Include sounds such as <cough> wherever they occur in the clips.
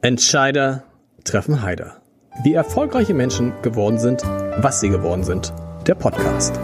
Entscheider treffen Heider. Wie erfolgreiche Menschen geworden sind, was sie geworden sind. Der Podcast.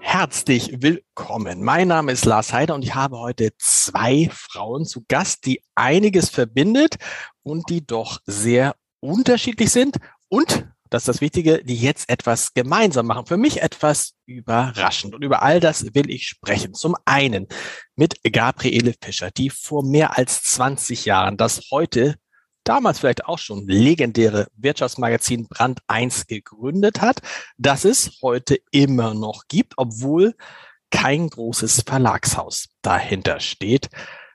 Herzlich willkommen. Mein Name ist Lars Heider und ich habe heute zwei Frauen zu Gast, die einiges verbindet und die doch sehr unterschiedlich sind und das ist das Wichtige, die jetzt etwas gemeinsam machen. Für mich etwas überraschend. Und über all das will ich sprechen. Zum einen mit Gabriele Fischer, die vor mehr als 20 Jahren das heute, damals vielleicht auch schon legendäre Wirtschaftsmagazin Brand 1 gegründet hat, das es heute immer noch gibt, obwohl kein großes Verlagshaus dahinter steht.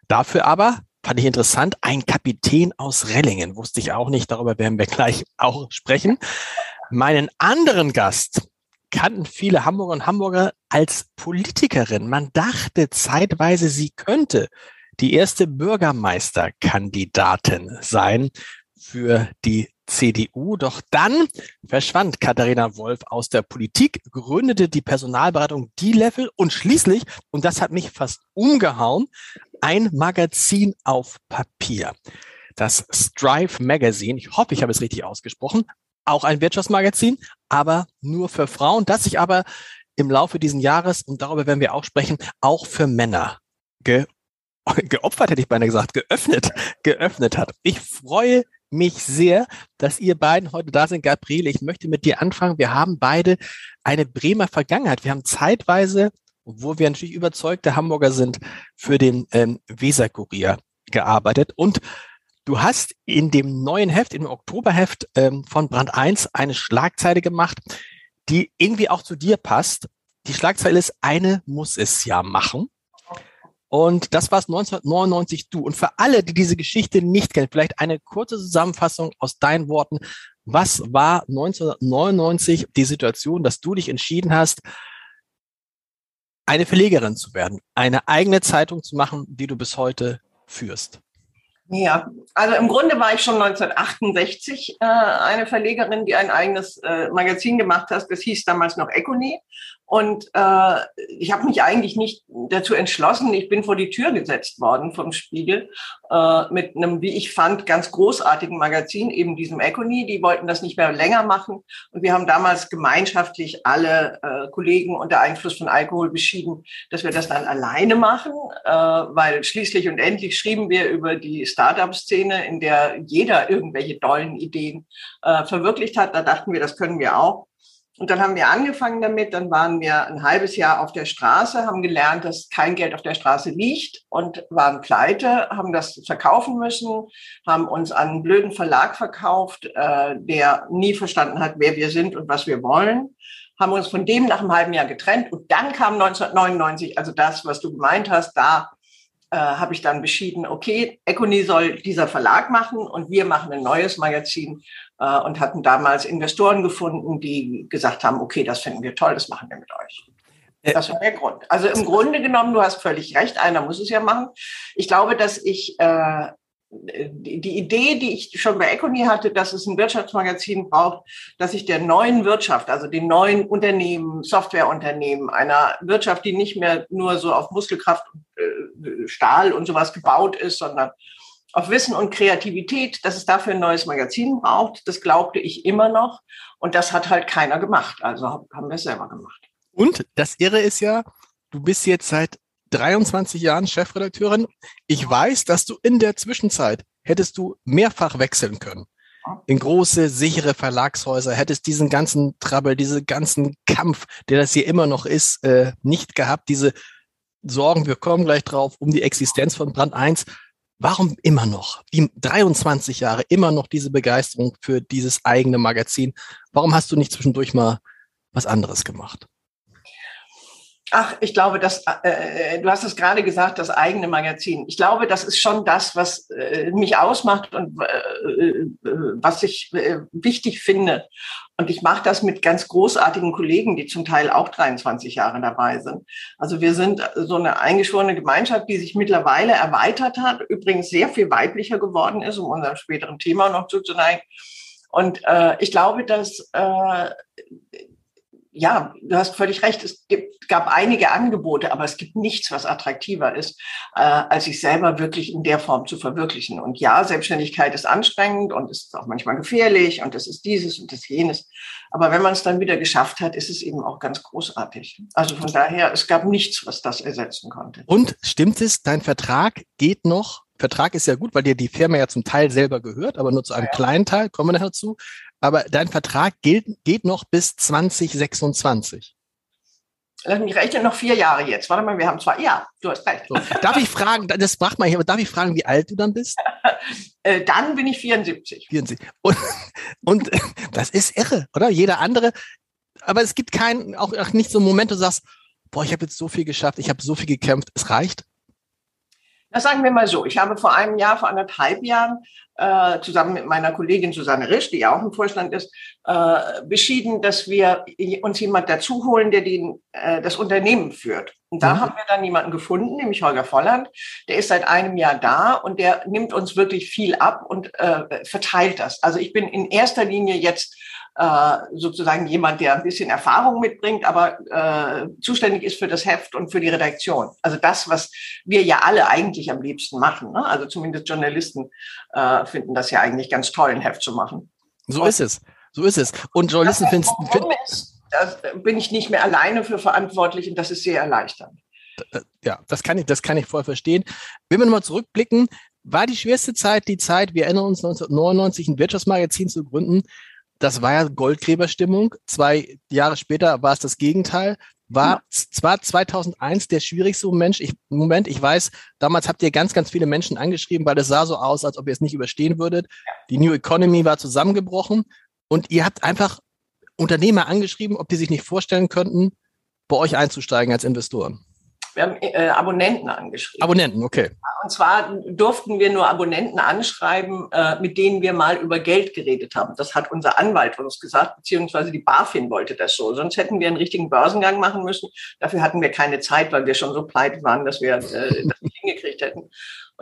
Dafür aber fand ich interessant. Ein Kapitän aus Rellingen, wusste ich auch nicht, darüber werden wir gleich auch sprechen. Meinen anderen Gast kannten viele Hamburger und Hamburger als Politikerin. Man dachte zeitweise, sie könnte die erste Bürgermeisterkandidatin sein für die CDU. Doch dann verschwand Katharina Wolf aus der Politik, gründete die Personalberatung D-Level und schließlich, und das hat mich fast umgehauen, ein Magazin auf Papier. Das Strive Magazine, ich hoffe, ich habe es richtig ausgesprochen, auch ein Wirtschaftsmagazin, aber nur für Frauen, das sich aber im Laufe dieses Jahres, und darüber werden wir auch sprechen, auch für Männer ge <laughs> geopfert, hätte ich beinahe gesagt, geöffnet, geöffnet hat. Ich freue mich sehr, dass ihr beiden heute da sind. Gabriele, ich möchte mit dir anfangen. Wir haben beide eine Bremer Vergangenheit. Wir haben zeitweise wo wir natürlich überzeugte Hamburger sind, für den ähm, Weserkurier gearbeitet. Und du hast in dem neuen Heft, im Oktoberheft ähm, von Brand 1 eine Schlagzeile gemacht, die irgendwie auch zu dir passt. Die Schlagzeile ist, eine muss es ja machen. Und das war es 1999 du. Und für alle, die diese Geschichte nicht kennen, vielleicht eine kurze Zusammenfassung aus deinen Worten. Was war 1999 die Situation, dass du dich entschieden hast, eine Verlegerin zu werden, eine eigene Zeitung zu machen, die du bis heute führst? Ja, also im Grunde war ich schon 1968 äh, eine Verlegerin, die ein eigenes äh, Magazin gemacht hat. Das hieß damals noch Econy. Und äh, ich habe mich eigentlich nicht dazu entschlossen. Ich bin vor die Tür gesetzt worden vom Spiegel äh, mit einem, wie ich fand, ganz großartigen Magazin, eben diesem Econy. Die wollten das nicht mehr länger machen. Und wir haben damals gemeinschaftlich alle äh, Kollegen unter Einfluss von Alkohol beschieden, dass wir das dann alleine machen, äh, weil schließlich und endlich schrieben wir über die Startup-Szene, in der jeder irgendwelche tollen Ideen äh, verwirklicht hat. Da dachten wir, das können wir auch. Und dann haben wir angefangen damit, dann waren wir ein halbes Jahr auf der Straße, haben gelernt, dass kein Geld auf der Straße liegt und waren pleite, haben das verkaufen müssen, haben uns an einen blöden Verlag verkauft, äh, der nie verstanden hat, wer wir sind und was wir wollen, haben uns von dem nach einem halben Jahr getrennt und dann kam 1999, also das, was du gemeint hast, da äh, habe ich dann beschieden, okay, Econy soll dieser Verlag machen und wir machen ein neues Magazin äh, und hatten damals Investoren gefunden, die gesagt haben, okay, das finden wir toll, das machen wir mit euch. Äh, das war der Grund. Also im Grunde genommen, du hast völlig recht, einer muss es ja machen. Ich glaube, dass ich äh, die, Idee, die ich schon bei Econy hatte, dass es ein Wirtschaftsmagazin braucht, dass sich der neuen Wirtschaft, also den neuen Unternehmen, Softwareunternehmen, einer Wirtschaft, die nicht mehr nur so auf Muskelkraft, äh, Stahl und sowas gebaut ist, sondern auf Wissen und Kreativität, dass es dafür ein neues Magazin braucht. Das glaubte ich immer noch. Und das hat halt keiner gemacht. Also haben wir es selber gemacht. Und das Irre ist ja, du bist jetzt seit 23 Jahren Chefredakteurin. Ich weiß, dass du in der Zwischenzeit hättest du mehrfach wechseln können. In große, sichere Verlagshäuser, hättest diesen ganzen Trouble, diesen ganzen Kampf, der das hier immer noch ist, äh, nicht gehabt. Diese Sorgen, wir kommen gleich drauf, um die Existenz von Brand 1. Warum immer noch, die 23 Jahre, immer noch diese Begeisterung für dieses eigene Magazin? Warum hast du nicht zwischendurch mal was anderes gemacht? Ach, ich glaube, dass äh, du hast es gerade gesagt, das eigene Magazin. Ich glaube, das ist schon das, was äh, mich ausmacht und äh, äh was ich äh, wichtig finde. Und ich mache das mit ganz großartigen Kollegen, die zum Teil auch 23 Jahre dabei sind. Also wir sind so eine eingeschworene Gemeinschaft, die sich mittlerweile erweitert hat, übrigens sehr viel weiblicher geworden ist, um unserem späteren Thema noch zuzuneigen. Und äh, ich glaube, dass äh, ja, du hast völlig recht. Es gibt, gab einige Angebote, aber es gibt nichts, was attraktiver ist, äh, als sich selber wirklich in der Form zu verwirklichen. Und ja, Selbstständigkeit ist anstrengend und es ist auch manchmal gefährlich und es ist dieses und das jenes. Aber wenn man es dann wieder geschafft hat, ist es eben auch ganz großartig. Also von daher, es gab nichts, was das ersetzen konnte. Und stimmt es, dein Vertrag geht noch Vertrag ist ja gut, weil dir die Firma ja zum Teil selber gehört, aber nur zu einem ja. kleinen Teil, kommen wir nachher zu aber dein Vertrag gilt, geht noch bis 2026. Lass mich rechnen, noch vier Jahre jetzt. Warte mal, wir haben zwei. Ja, du hast recht. So, darf ich fragen, das macht man hier, aber darf ich fragen, wie alt du dann bist? <laughs> Äh, dann bin ich 74. 74. Und, und das ist irre, oder? Jeder andere. Aber es gibt keinen, auch, auch nicht so einen Moment, du sagst, boah, ich habe jetzt so viel geschafft, ich habe so viel gekämpft, es reicht. Das sagen wir mal so. Ich habe vor einem Jahr, vor anderthalb Jahren äh, zusammen mit meiner Kollegin Susanne Risch, die ja auch im Vorstand ist, äh, beschieden, dass wir uns jemand dazu holen, der den, äh, das Unternehmen führt. Und da mhm. haben wir dann jemanden gefunden, nämlich Holger Volland. Der ist seit einem Jahr da und der nimmt uns wirklich viel ab und äh, verteilt das. Also ich bin in erster Linie jetzt äh, sozusagen jemand, der ein bisschen Erfahrung mitbringt, aber äh, zuständig ist für das Heft und für die Redaktion. Also das, was wir ja alle eigentlich am liebsten machen. Ne? Also zumindest Journalisten äh, finden das ja eigentlich ganz toll, ein Heft zu machen. So und, ist es. So ist es. Und Journalisten finden es. Da bin ich nicht mehr alleine für verantwortlich und das ist sehr erleichternd. Ja, das kann ich, das kann ich voll verstehen. Wenn wir nochmal zurückblicken, war die schwerste Zeit die Zeit, wir erinnern uns 1999 ein Wirtschaftsmagazin zu gründen, das war ja Goldgräberstimmung. Zwei Jahre später war es das Gegenteil. War zwar 2001 der schwierigste Moment. Ich, Moment, ich weiß, damals habt ihr ganz, ganz viele Menschen angeschrieben, weil es sah so aus, als ob ihr es nicht überstehen würdet. Die New Economy war zusammengebrochen und ihr habt einfach Unternehmer angeschrieben, ob die sich nicht vorstellen könnten, bei euch einzusteigen als Investoren. Wir haben äh, Abonnenten angeschrieben. Abonnenten, okay. Und zwar durften wir nur Abonnenten anschreiben, äh, mit denen wir mal über Geld geredet haben. Das hat unser Anwalt uns gesagt, beziehungsweise die BaFin wollte das so. Sonst hätten wir einen richtigen Börsengang machen müssen. Dafür hatten wir keine Zeit, weil wir schon so pleite waren, dass wir äh, das nicht hingekriegt hätten.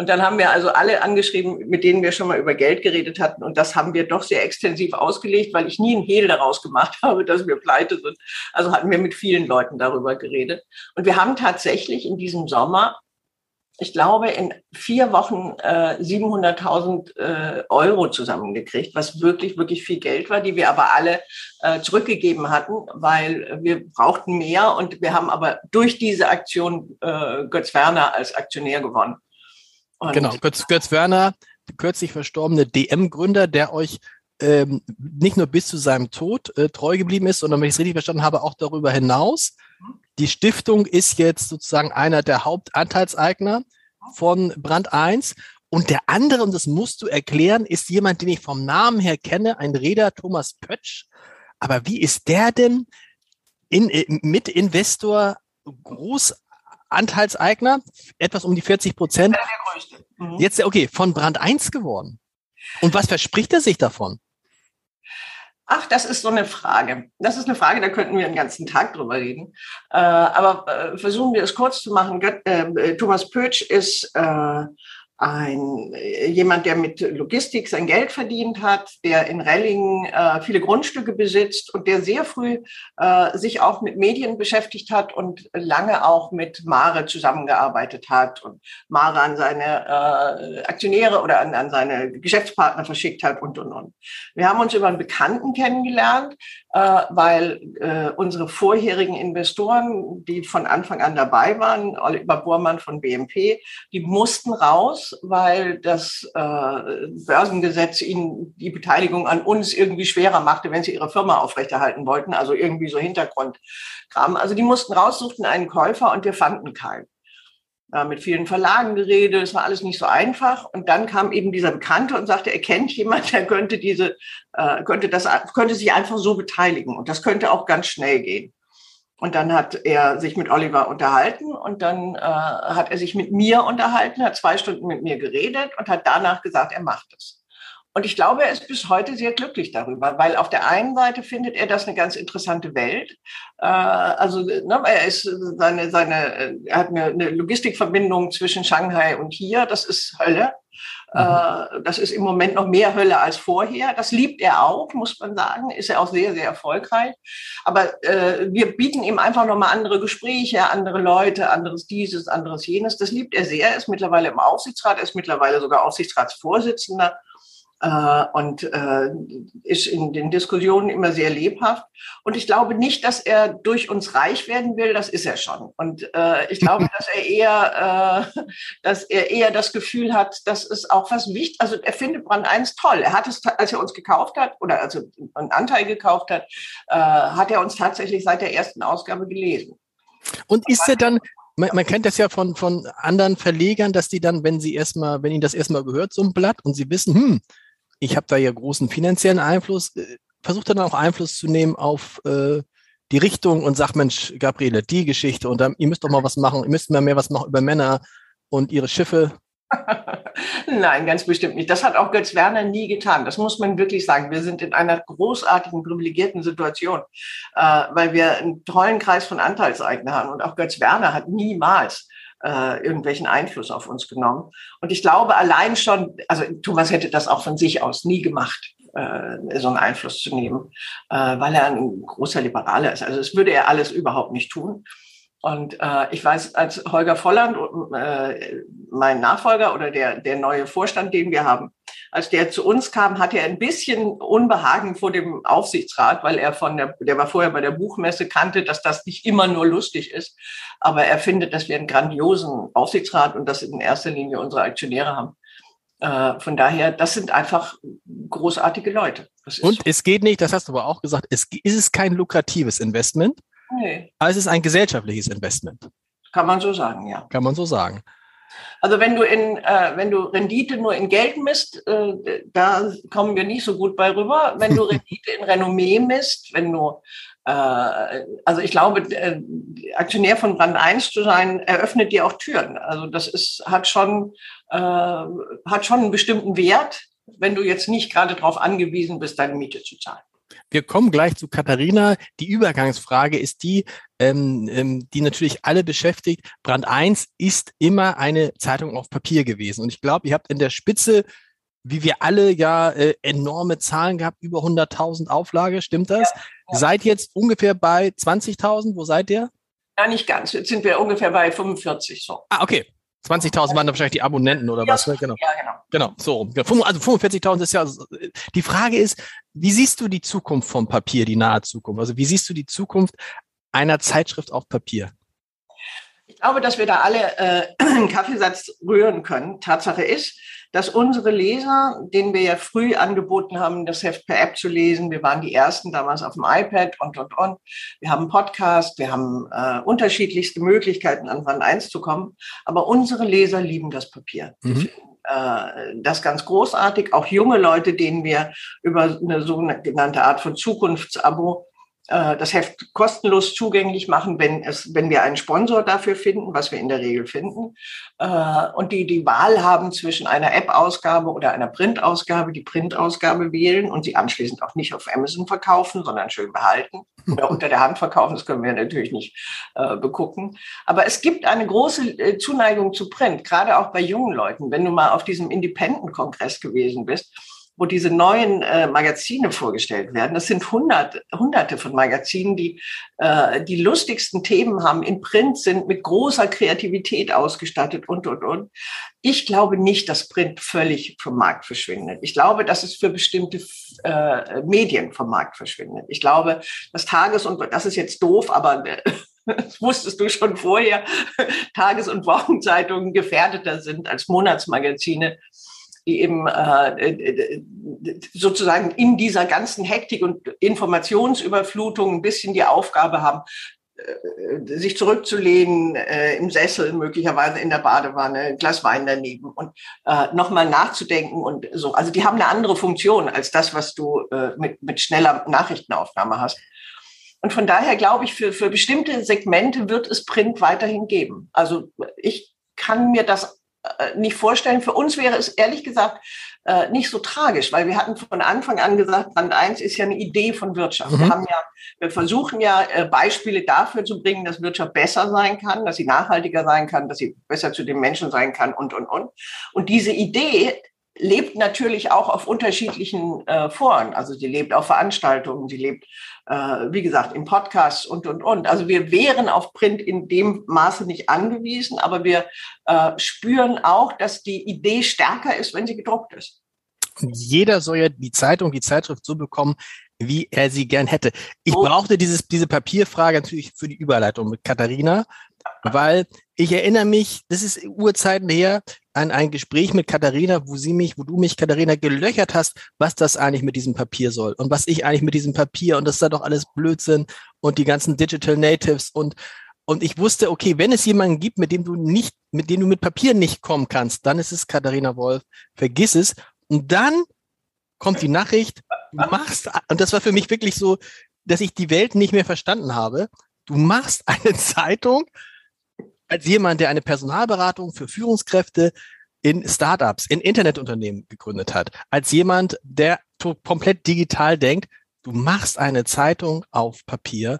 Und dann haben wir also alle angeschrieben, mit denen wir schon mal über Geld geredet hatten. Und das haben wir doch sehr extensiv ausgelegt, weil ich nie einen Hehl daraus gemacht <laughs> habe, dass wir pleite sind. Also hatten wir mit vielen Leuten darüber geredet. Und wir haben tatsächlich in diesem Sommer ich glaube, in vier Wochen äh, 700.000 äh, Euro zusammengekriegt, was wirklich, wirklich viel Geld war, die wir aber alle äh, zurückgegeben hatten, weil wir brauchten mehr und wir haben aber durch diese Aktion äh, Götz Werner als Aktionär gewonnen. Und genau, Götz, Götz Werner, kürzlich verstorbene DM-Gründer, der euch ähm, nicht nur bis zu seinem Tod äh, treu geblieben ist, sondern wenn ich es richtig verstanden habe, auch darüber hinaus. Die Stiftung ist jetzt sozusagen einer der Hauptanteilseigner von Brand 1. Und der andere, und das musst du erklären, ist jemand, den ich vom Namen her kenne, ein Räder Thomas Pötsch. Aber wie ist der denn in, äh, Mitinvestor, groß Anteilseigner, etwas um die 40 Prozent. Der größte. Mhm. Jetzt, okay, von Brand 1 geworden. Und was verspricht er sich davon? Ach, das ist so eine Frage. Das ist eine Frage, da könnten wir einen ganzen Tag drüber reden. Äh, aber äh, versuchen wir es kurz zu machen. Äh, Thomas Pötsch ist ein, äh, jemand, der mit Logistik sein Geld verdient hat, der in Rellingen äh, viele Grundstücke besitzt und der sehr früh äh, sich auch mit Medien beschäftigt hat und lange auch mit Mare zusammengearbeitet hat und Mare an seine äh, Aktionäre oder an, an seine Geschäftspartner verschickt hat und, und, und. Wir haben uns über einen Bekannten kennengelernt, weil äh, unsere vorherigen Investoren, die von Anfang an dabei waren, Oliver Bormann von BMP, die mussten raus, weil das äh, Börsengesetz ihnen die Beteiligung an uns irgendwie schwerer machte, wenn sie ihre Firma aufrechterhalten wollten. Also irgendwie so Hintergrundkram. Also die mussten raus, suchten einen Käufer und wir fanden keinen äh, mit vielen Verlagen geredet, es war alles nicht so einfach. Und dann kam eben dieser Bekannte und sagte, er kennt jemand, der könnte diese, äh, könnte das, könnte sich einfach so beteiligen. Und das könnte auch ganz schnell gehen. Und dann hat er sich mit Oliver unterhalten und dann äh, hat er sich mit mir unterhalten, hat zwei Stunden mit mir geredet und hat danach gesagt, er macht es. Und ich glaube, er ist bis heute sehr glücklich darüber, weil auf der einen Seite findet er das eine ganz interessante Welt. Äh, also ne, er ist seine, seine, er hat eine, eine Logistikverbindung zwischen Shanghai und hier. Das ist Hölle. Mhm. Das ist im Moment noch mehr Hölle als vorher. Das liebt er auch, muss man sagen. Ist er auch sehr, sehr erfolgreich. Aber äh, wir bieten ihm einfach nochmal andere Gespräche, andere Leute, anderes dieses, anderes jenes. Das liebt er sehr. Er ist mittlerweile im Aufsichtsrat, er ist mittlerweile sogar Aufsichtsratsvorsitzender äh, und äh, ist in den Diskussionen immer sehr lebhaft. Und ich glaube nicht, dass er durch uns reich werden will, das ist er schon. Und äh, ich glaube, <laughs> dass er eher, äh, dass er eher das Gefühl hat, dass es auch was wichtig, also er findet Brand 1 toll. Er hat es, als er uns gekauft hat oder also einen Anteil gekauft hat, äh, hat er uns tatsächlich seit der ersten Ausgabe gelesen. Und ist er dann, man, man, kennt das ja von, von anderen Verlegern, dass die dann, wenn sie erstmal, wenn ihnen das erstmal gehört, so ein Blatt und sie wissen, hm, ich habe da ja großen finanziellen Einfluss, äh, versucht dann auch Einfluss zu nehmen auf äh, die Richtung und sagt, Mensch, Gabriele, die Geschichte und dann, ihr müsst doch mal was machen, ihr müsst mal mehr was machen über Männer und ihre Schiffe. <laughs> Nein, ganz bestimmt nicht. Das hat auch Götz Werner nie getan. Das muss man wirklich sagen. Wir sind in einer großartigen, privilegierten Situation, äh, weil wir einen tollen Kreis von Anteilseignern haben. Und auch Götz Werner hat niemals äh, irgendwelchen Einfluss auf uns genommen. Und ich glaube allein schon, also Thomas hätte das auch von sich aus nie gemacht, äh, so einen Einfluss zu nehmen, äh, weil er ein großer Liberaler ist. Also das würde er alles überhaupt nicht tun. Und äh, ich weiß, als Holger Volland, äh, mein Nachfolger oder der, der neue Vorstand, den wir haben, als der zu uns kam, hatte er ein bisschen Unbehagen vor dem Aufsichtsrat, weil er von der, der war vorher bei der Buchmesse, kannte, dass das nicht immer nur lustig ist. Aber er findet, dass wir einen grandiosen Aufsichtsrat und das in erster Linie unsere Aktionäre haben. Äh, von daher, das sind einfach großartige Leute. und so. es geht nicht, das hast du aber auch gesagt, es ist kein lukratives Investment. Nee. Aber es ist ein gesellschaftliches Investment. Kann man so sagen, ja. Kann man so sagen. Also wenn du in, äh, wenn du Rendite nur in Geld misst, äh, da kommen wir nicht so gut bei rüber. Wenn du <laughs> Rendite in Renommee misst, wenn du äh, also ich glaube, äh, Aktionär von Brand 1 zu sein, eröffnet dir auch Türen. Also das ist, hat schon, äh, hat schon einen bestimmten Wert, wenn du jetzt nicht gerade darauf angewiesen bist, deine Miete zu zahlen. Wir kommen gleich zu Katharina. Die Übergangsfrage ist die, ähm, ähm, die natürlich alle beschäftigt. Brand 1 ist immer eine Zeitung auf Papier gewesen. Und ich glaube, ihr habt in der Spitze, wie wir alle ja äh, enorme Zahlen gehabt, über 100.000 Auflage. Stimmt das? Ja, ja. Seid jetzt ungefähr bei 20.000. Wo seid ihr? Ja, nicht ganz. Jetzt sind wir ungefähr bei 45. So. Ah, okay. 20.000 waren da wahrscheinlich die Abonnenten oder ja, was? Ne? Genau. Ja, genau. Genau, so. Also 45.000 ist ja, die Frage ist, wie siehst du die Zukunft vom Papier, die nahe Zukunft? Also wie siehst du die Zukunft einer Zeitschrift auf Papier? Ich glaube, dass wir da alle äh, <clears throat> einen Kaffeesatz rühren können. Tatsache ist, dass unsere Leser, denen wir ja früh angeboten haben, das Heft per App zu lesen, wir waren die ersten damals auf dem iPad und, und, und. Wir haben Podcast, wir haben äh, unterschiedlichste Möglichkeiten, an Rand 1 zu kommen. Aber unsere Leser lieben das Papier. Mhm. Äh, das ganz großartig. Auch junge Leute, denen wir über eine sogenannte Art von Zukunftsabo äh, das Heft kostenlos zugänglich machen, wenn es, wenn wir einen Sponsor dafür finden, was wir in der Regel finden. Äh, und die die Wahl haben zwischen einer App-Ausgabe oder einer Print-Ausgabe, die Print-Ausgabe wählen und sie anschließend auch nicht auf Amazon verkaufen, sondern schön behalten oder unter der Hand verkaufen. Das können wir natürlich nicht äh, begucken. Aber es gibt eine große Zuneigung zu Print, gerade auch bei jungen Leuten. Wenn du mal auf diesem Independent-Kongress gewesen bist, wo diese neuen äh, Magazine vorgestellt werden. Das sind hundert, hunderte von Magazinen, die äh, die lustigsten Themen haben, in Print sind, mit großer Kreativität ausgestattet und, und, und. Ich glaube nicht, dass Print völlig vom Markt verschwindet. Ich glaube, dass es für bestimmte äh, Medien vom Markt verschwindet. Ich glaube, das Tages- und, das ist jetzt doof, aber das <laughs> wusstest du schon vorher, <laughs> Tages- und Wochenzeitungen gefährdeter sind als Monatsmagazine die eben äh, äh, sozusagen in dieser ganzen Hektik und Informationsüberflutung ein bisschen die Aufgabe haben, äh, sich zurückzulehnen äh, im Sessel, möglicherweise in der Badewanne, ein Glas Wein daneben und äh, nochmal nachzudenken und so. Also die haben eine andere Funktion als das, was du äh, mit, mit schneller Nachrichtenaufnahme hast. Und von daher glaube ich, für, für bestimmte Segmente wird es Print weiterhin geben. Also ich kann mir das äh, nicht vorstellen. Für uns wäre es ehrlich gesagt äh, nicht so tragisch, weil wir hatten von Anfang an gesagt, Brand 1 ist ja eine Idee von Wirtschaft. Mhm. Wir haben ja, wir versuchen ja äh, Beispiele dafür zu bringen, dass Wirtschaft besser sein kann, dass sie nachhaltiger sein kann, dass sie besser zu den Menschen sein kann und, und, und. Und diese Idee lebt natürlich auch auf unterschiedlichen äh, Foren. Also sie lebt auf Veranstaltungen, sie lebt, äh, wie gesagt, im Podcast und, und, und. Also wir wären auf Print in dem Maße nicht angewiesen, aber wir äh, spüren auch, dass die Idee stärker ist, wenn sie gedruckt ist. Jeder soll ja die Zeitung, die Zeitschrift so bekommen, wie er sie gern hätte. Ich oh. brauchte dieses, diese Papierfrage natürlich für die Überleitung mit Katharina, weil ich erinnere mich, das ist Urzeiten her, an ein Gespräch mit Katharina, wo sie mich, wo du mich, Katharina, gelöchert hast, was das eigentlich mit diesem Papier soll und was ich eigentlich mit diesem Papier und das ist da doch alles Blödsinn und die ganzen Digital Natives und und ich wusste, okay, wenn es jemanden gibt, mit dem du nicht, mit dem du mit Papier nicht kommen kannst, dann ist es Katharina Wolf. Vergiss es. Und dann kommt die Nachricht, du machst, und das war für mich wirklich so, dass ich die Welt nicht mehr verstanden habe. Du machst eine <laughs> Zeitung als jemand, der eine Personalberatung für Führungskräfte in Startups, in Internetunternehmen gegründet hat, als jemand, der komplett digital denkt, du machst eine Zeitung auf Papier.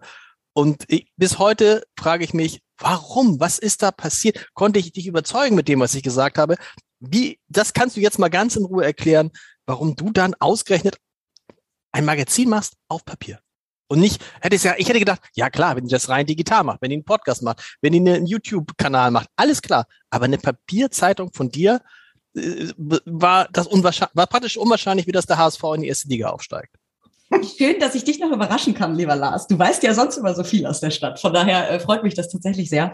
Und ich, bis heute frage ich mich, warum? Was ist da passiert? Konnte ich dich überzeugen mit dem, was ich gesagt habe? Wie, das kannst du jetzt mal ganz in Ruhe erklären, warum du dann ausgerechnet ein Magazin machst auf Papier. Und nicht, hätte es ja, ich hätte gedacht, ja klar, wenn ihr das rein digital macht, wenn ihr einen Podcast macht, wenn ihr einen YouTube-Kanal macht, alles klar. Aber eine Papierzeitung von dir äh, war das unwahrscheinlich, war praktisch unwahrscheinlich, wie das der HSV in die erste Liga aufsteigt. Schön, dass ich dich noch überraschen kann, lieber Lars. Du weißt ja sonst immer so viel aus der Stadt. Von daher äh, freut mich das tatsächlich sehr.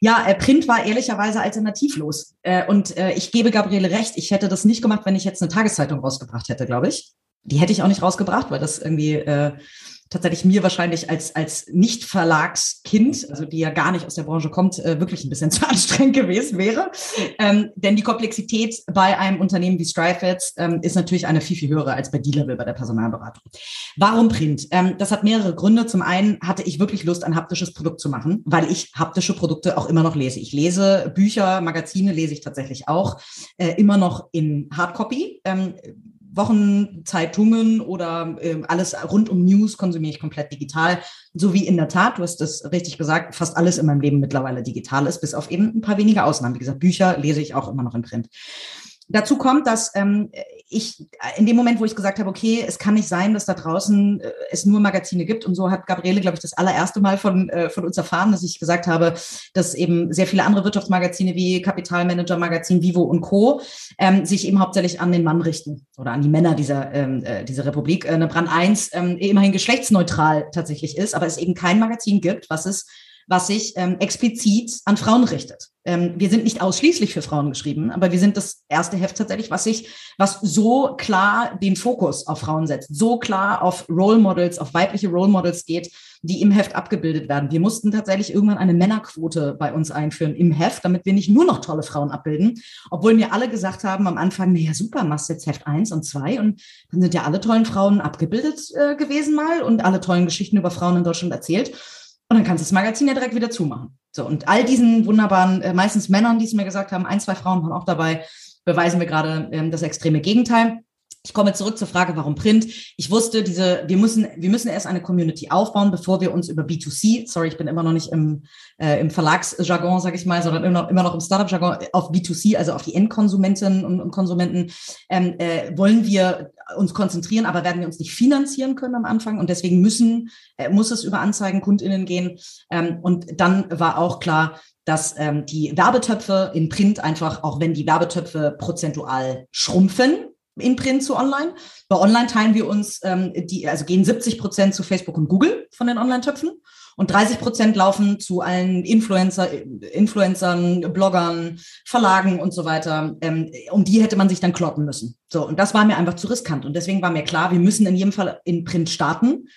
Ja, äh, Print war ehrlicherweise alternativlos. Äh, und äh, ich gebe Gabriele recht. Ich hätte das nicht gemacht, wenn ich jetzt eine Tageszeitung rausgebracht hätte, glaube ich. Die hätte ich auch nicht rausgebracht, weil das irgendwie äh, tatsächlich mir wahrscheinlich als, als Nicht-Verlagskind, also die ja gar nicht aus der Branche kommt, äh, wirklich ein bisschen <laughs> zu anstrengend gewesen wäre. Ähm, denn die Komplexität bei einem Unternehmen wie Strifeds ähm, ist natürlich eine viel, viel höhere als bei D-Level bei der Personalberatung. Warum Print? Ähm, das hat mehrere Gründe. Zum einen hatte ich wirklich Lust, ein haptisches Produkt zu machen, weil ich haptische Produkte auch immer noch lese. Ich lese Bücher, Magazine lese ich tatsächlich auch, äh, immer noch in Hardcopy. Wochenzeitungen oder äh, alles rund um News konsumiere ich komplett digital. So wie in der Tat, du hast das richtig gesagt, fast alles in meinem Leben mittlerweile digital ist, bis auf eben ein paar wenige Ausnahmen. Wie gesagt, Bücher lese ich auch immer noch in Print. Dazu kommt, dass ähm, ich in dem Moment, wo ich gesagt habe, okay, es kann nicht sein, dass da draußen äh, es nur Magazine gibt. Und so hat Gabriele, glaube ich, das allererste Mal von, äh, von uns erfahren, dass ich gesagt habe, dass eben sehr viele andere Wirtschaftsmagazine wie Kapitalmanager Magazin, Vivo und Co. Ähm, sich eben hauptsächlich an den Mann richten oder an die Männer dieser, ähm, äh, dieser Republik. Äh, eine Brand 1 ähm, immerhin geschlechtsneutral tatsächlich ist, aber es eben kein Magazin gibt, was es was sich ähm, explizit an Frauen richtet. Ähm, wir sind nicht ausschließlich für Frauen geschrieben, aber wir sind das erste Heft tatsächlich, was sich, was so klar den Fokus auf Frauen setzt, so klar auf Role Models, auf weibliche Role Models geht, die im Heft abgebildet werden. Wir mussten tatsächlich irgendwann eine Männerquote bei uns einführen im Heft, damit wir nicht nur noch tolle Frauen abbilden, obwohl mir alle gesagt haben am Anfang, naja, super, machst jetzt Heft eins und zwei und dann sind ja alle tollen Frauen abgebildet äh, gewesen mal und alle tollen Geschichten über Frauen in Deutschland erzählt. Und dann kannst du das Magazin ja direkt wieder zumachen. So, und all diesen wunderbaren, äh, meistens Männern, die es mir gesagt haben, ein, zwei Frauen waren auch dabei, beweisen wir gerade ähm, das extreme Gegenteil. Ich komme zurück zur Frage, warum Print? Ich wusste, diese, wir müssen, wir müssen erst eine Community aufbauen, bevor wir uns über B2C, sorry, ich bin immer noch nicht im, äh, im Verlagsjargon, sage ich mal, sondern immer noch, immer noch im Startup-Jargon, auf B2C, also auf die Endkonsumentinnen und, und Konsumenten, ähm, äh, wollen wir uns konzentrieren, aber werden wir uns nicht finanzieren können am Anfang. Und deswegen müssen, äh, muss es über Anzeigen KundInnen gehen. Ähm, und dann war auch klar, dass ähm, die Werbetöpfe in Print einfach, auch wenn die Werbetöpfe prozentual schrumpfen, in Print zu Online. Bei Online teilen wir uns, ähm, die, also gehen 70 Prozent zu Facebook und Google von den Online-Töpfen und 30 Prozent laufen zu allen Influencer, Influencern, Bloggern, Verlagen und so weiter. Ähm, um die hätte man sich dann kloppen müssen. So, und das war mir einfach zu riskant. Und deswegen war mir klar, wir müssen in jedem Fall in Print starten.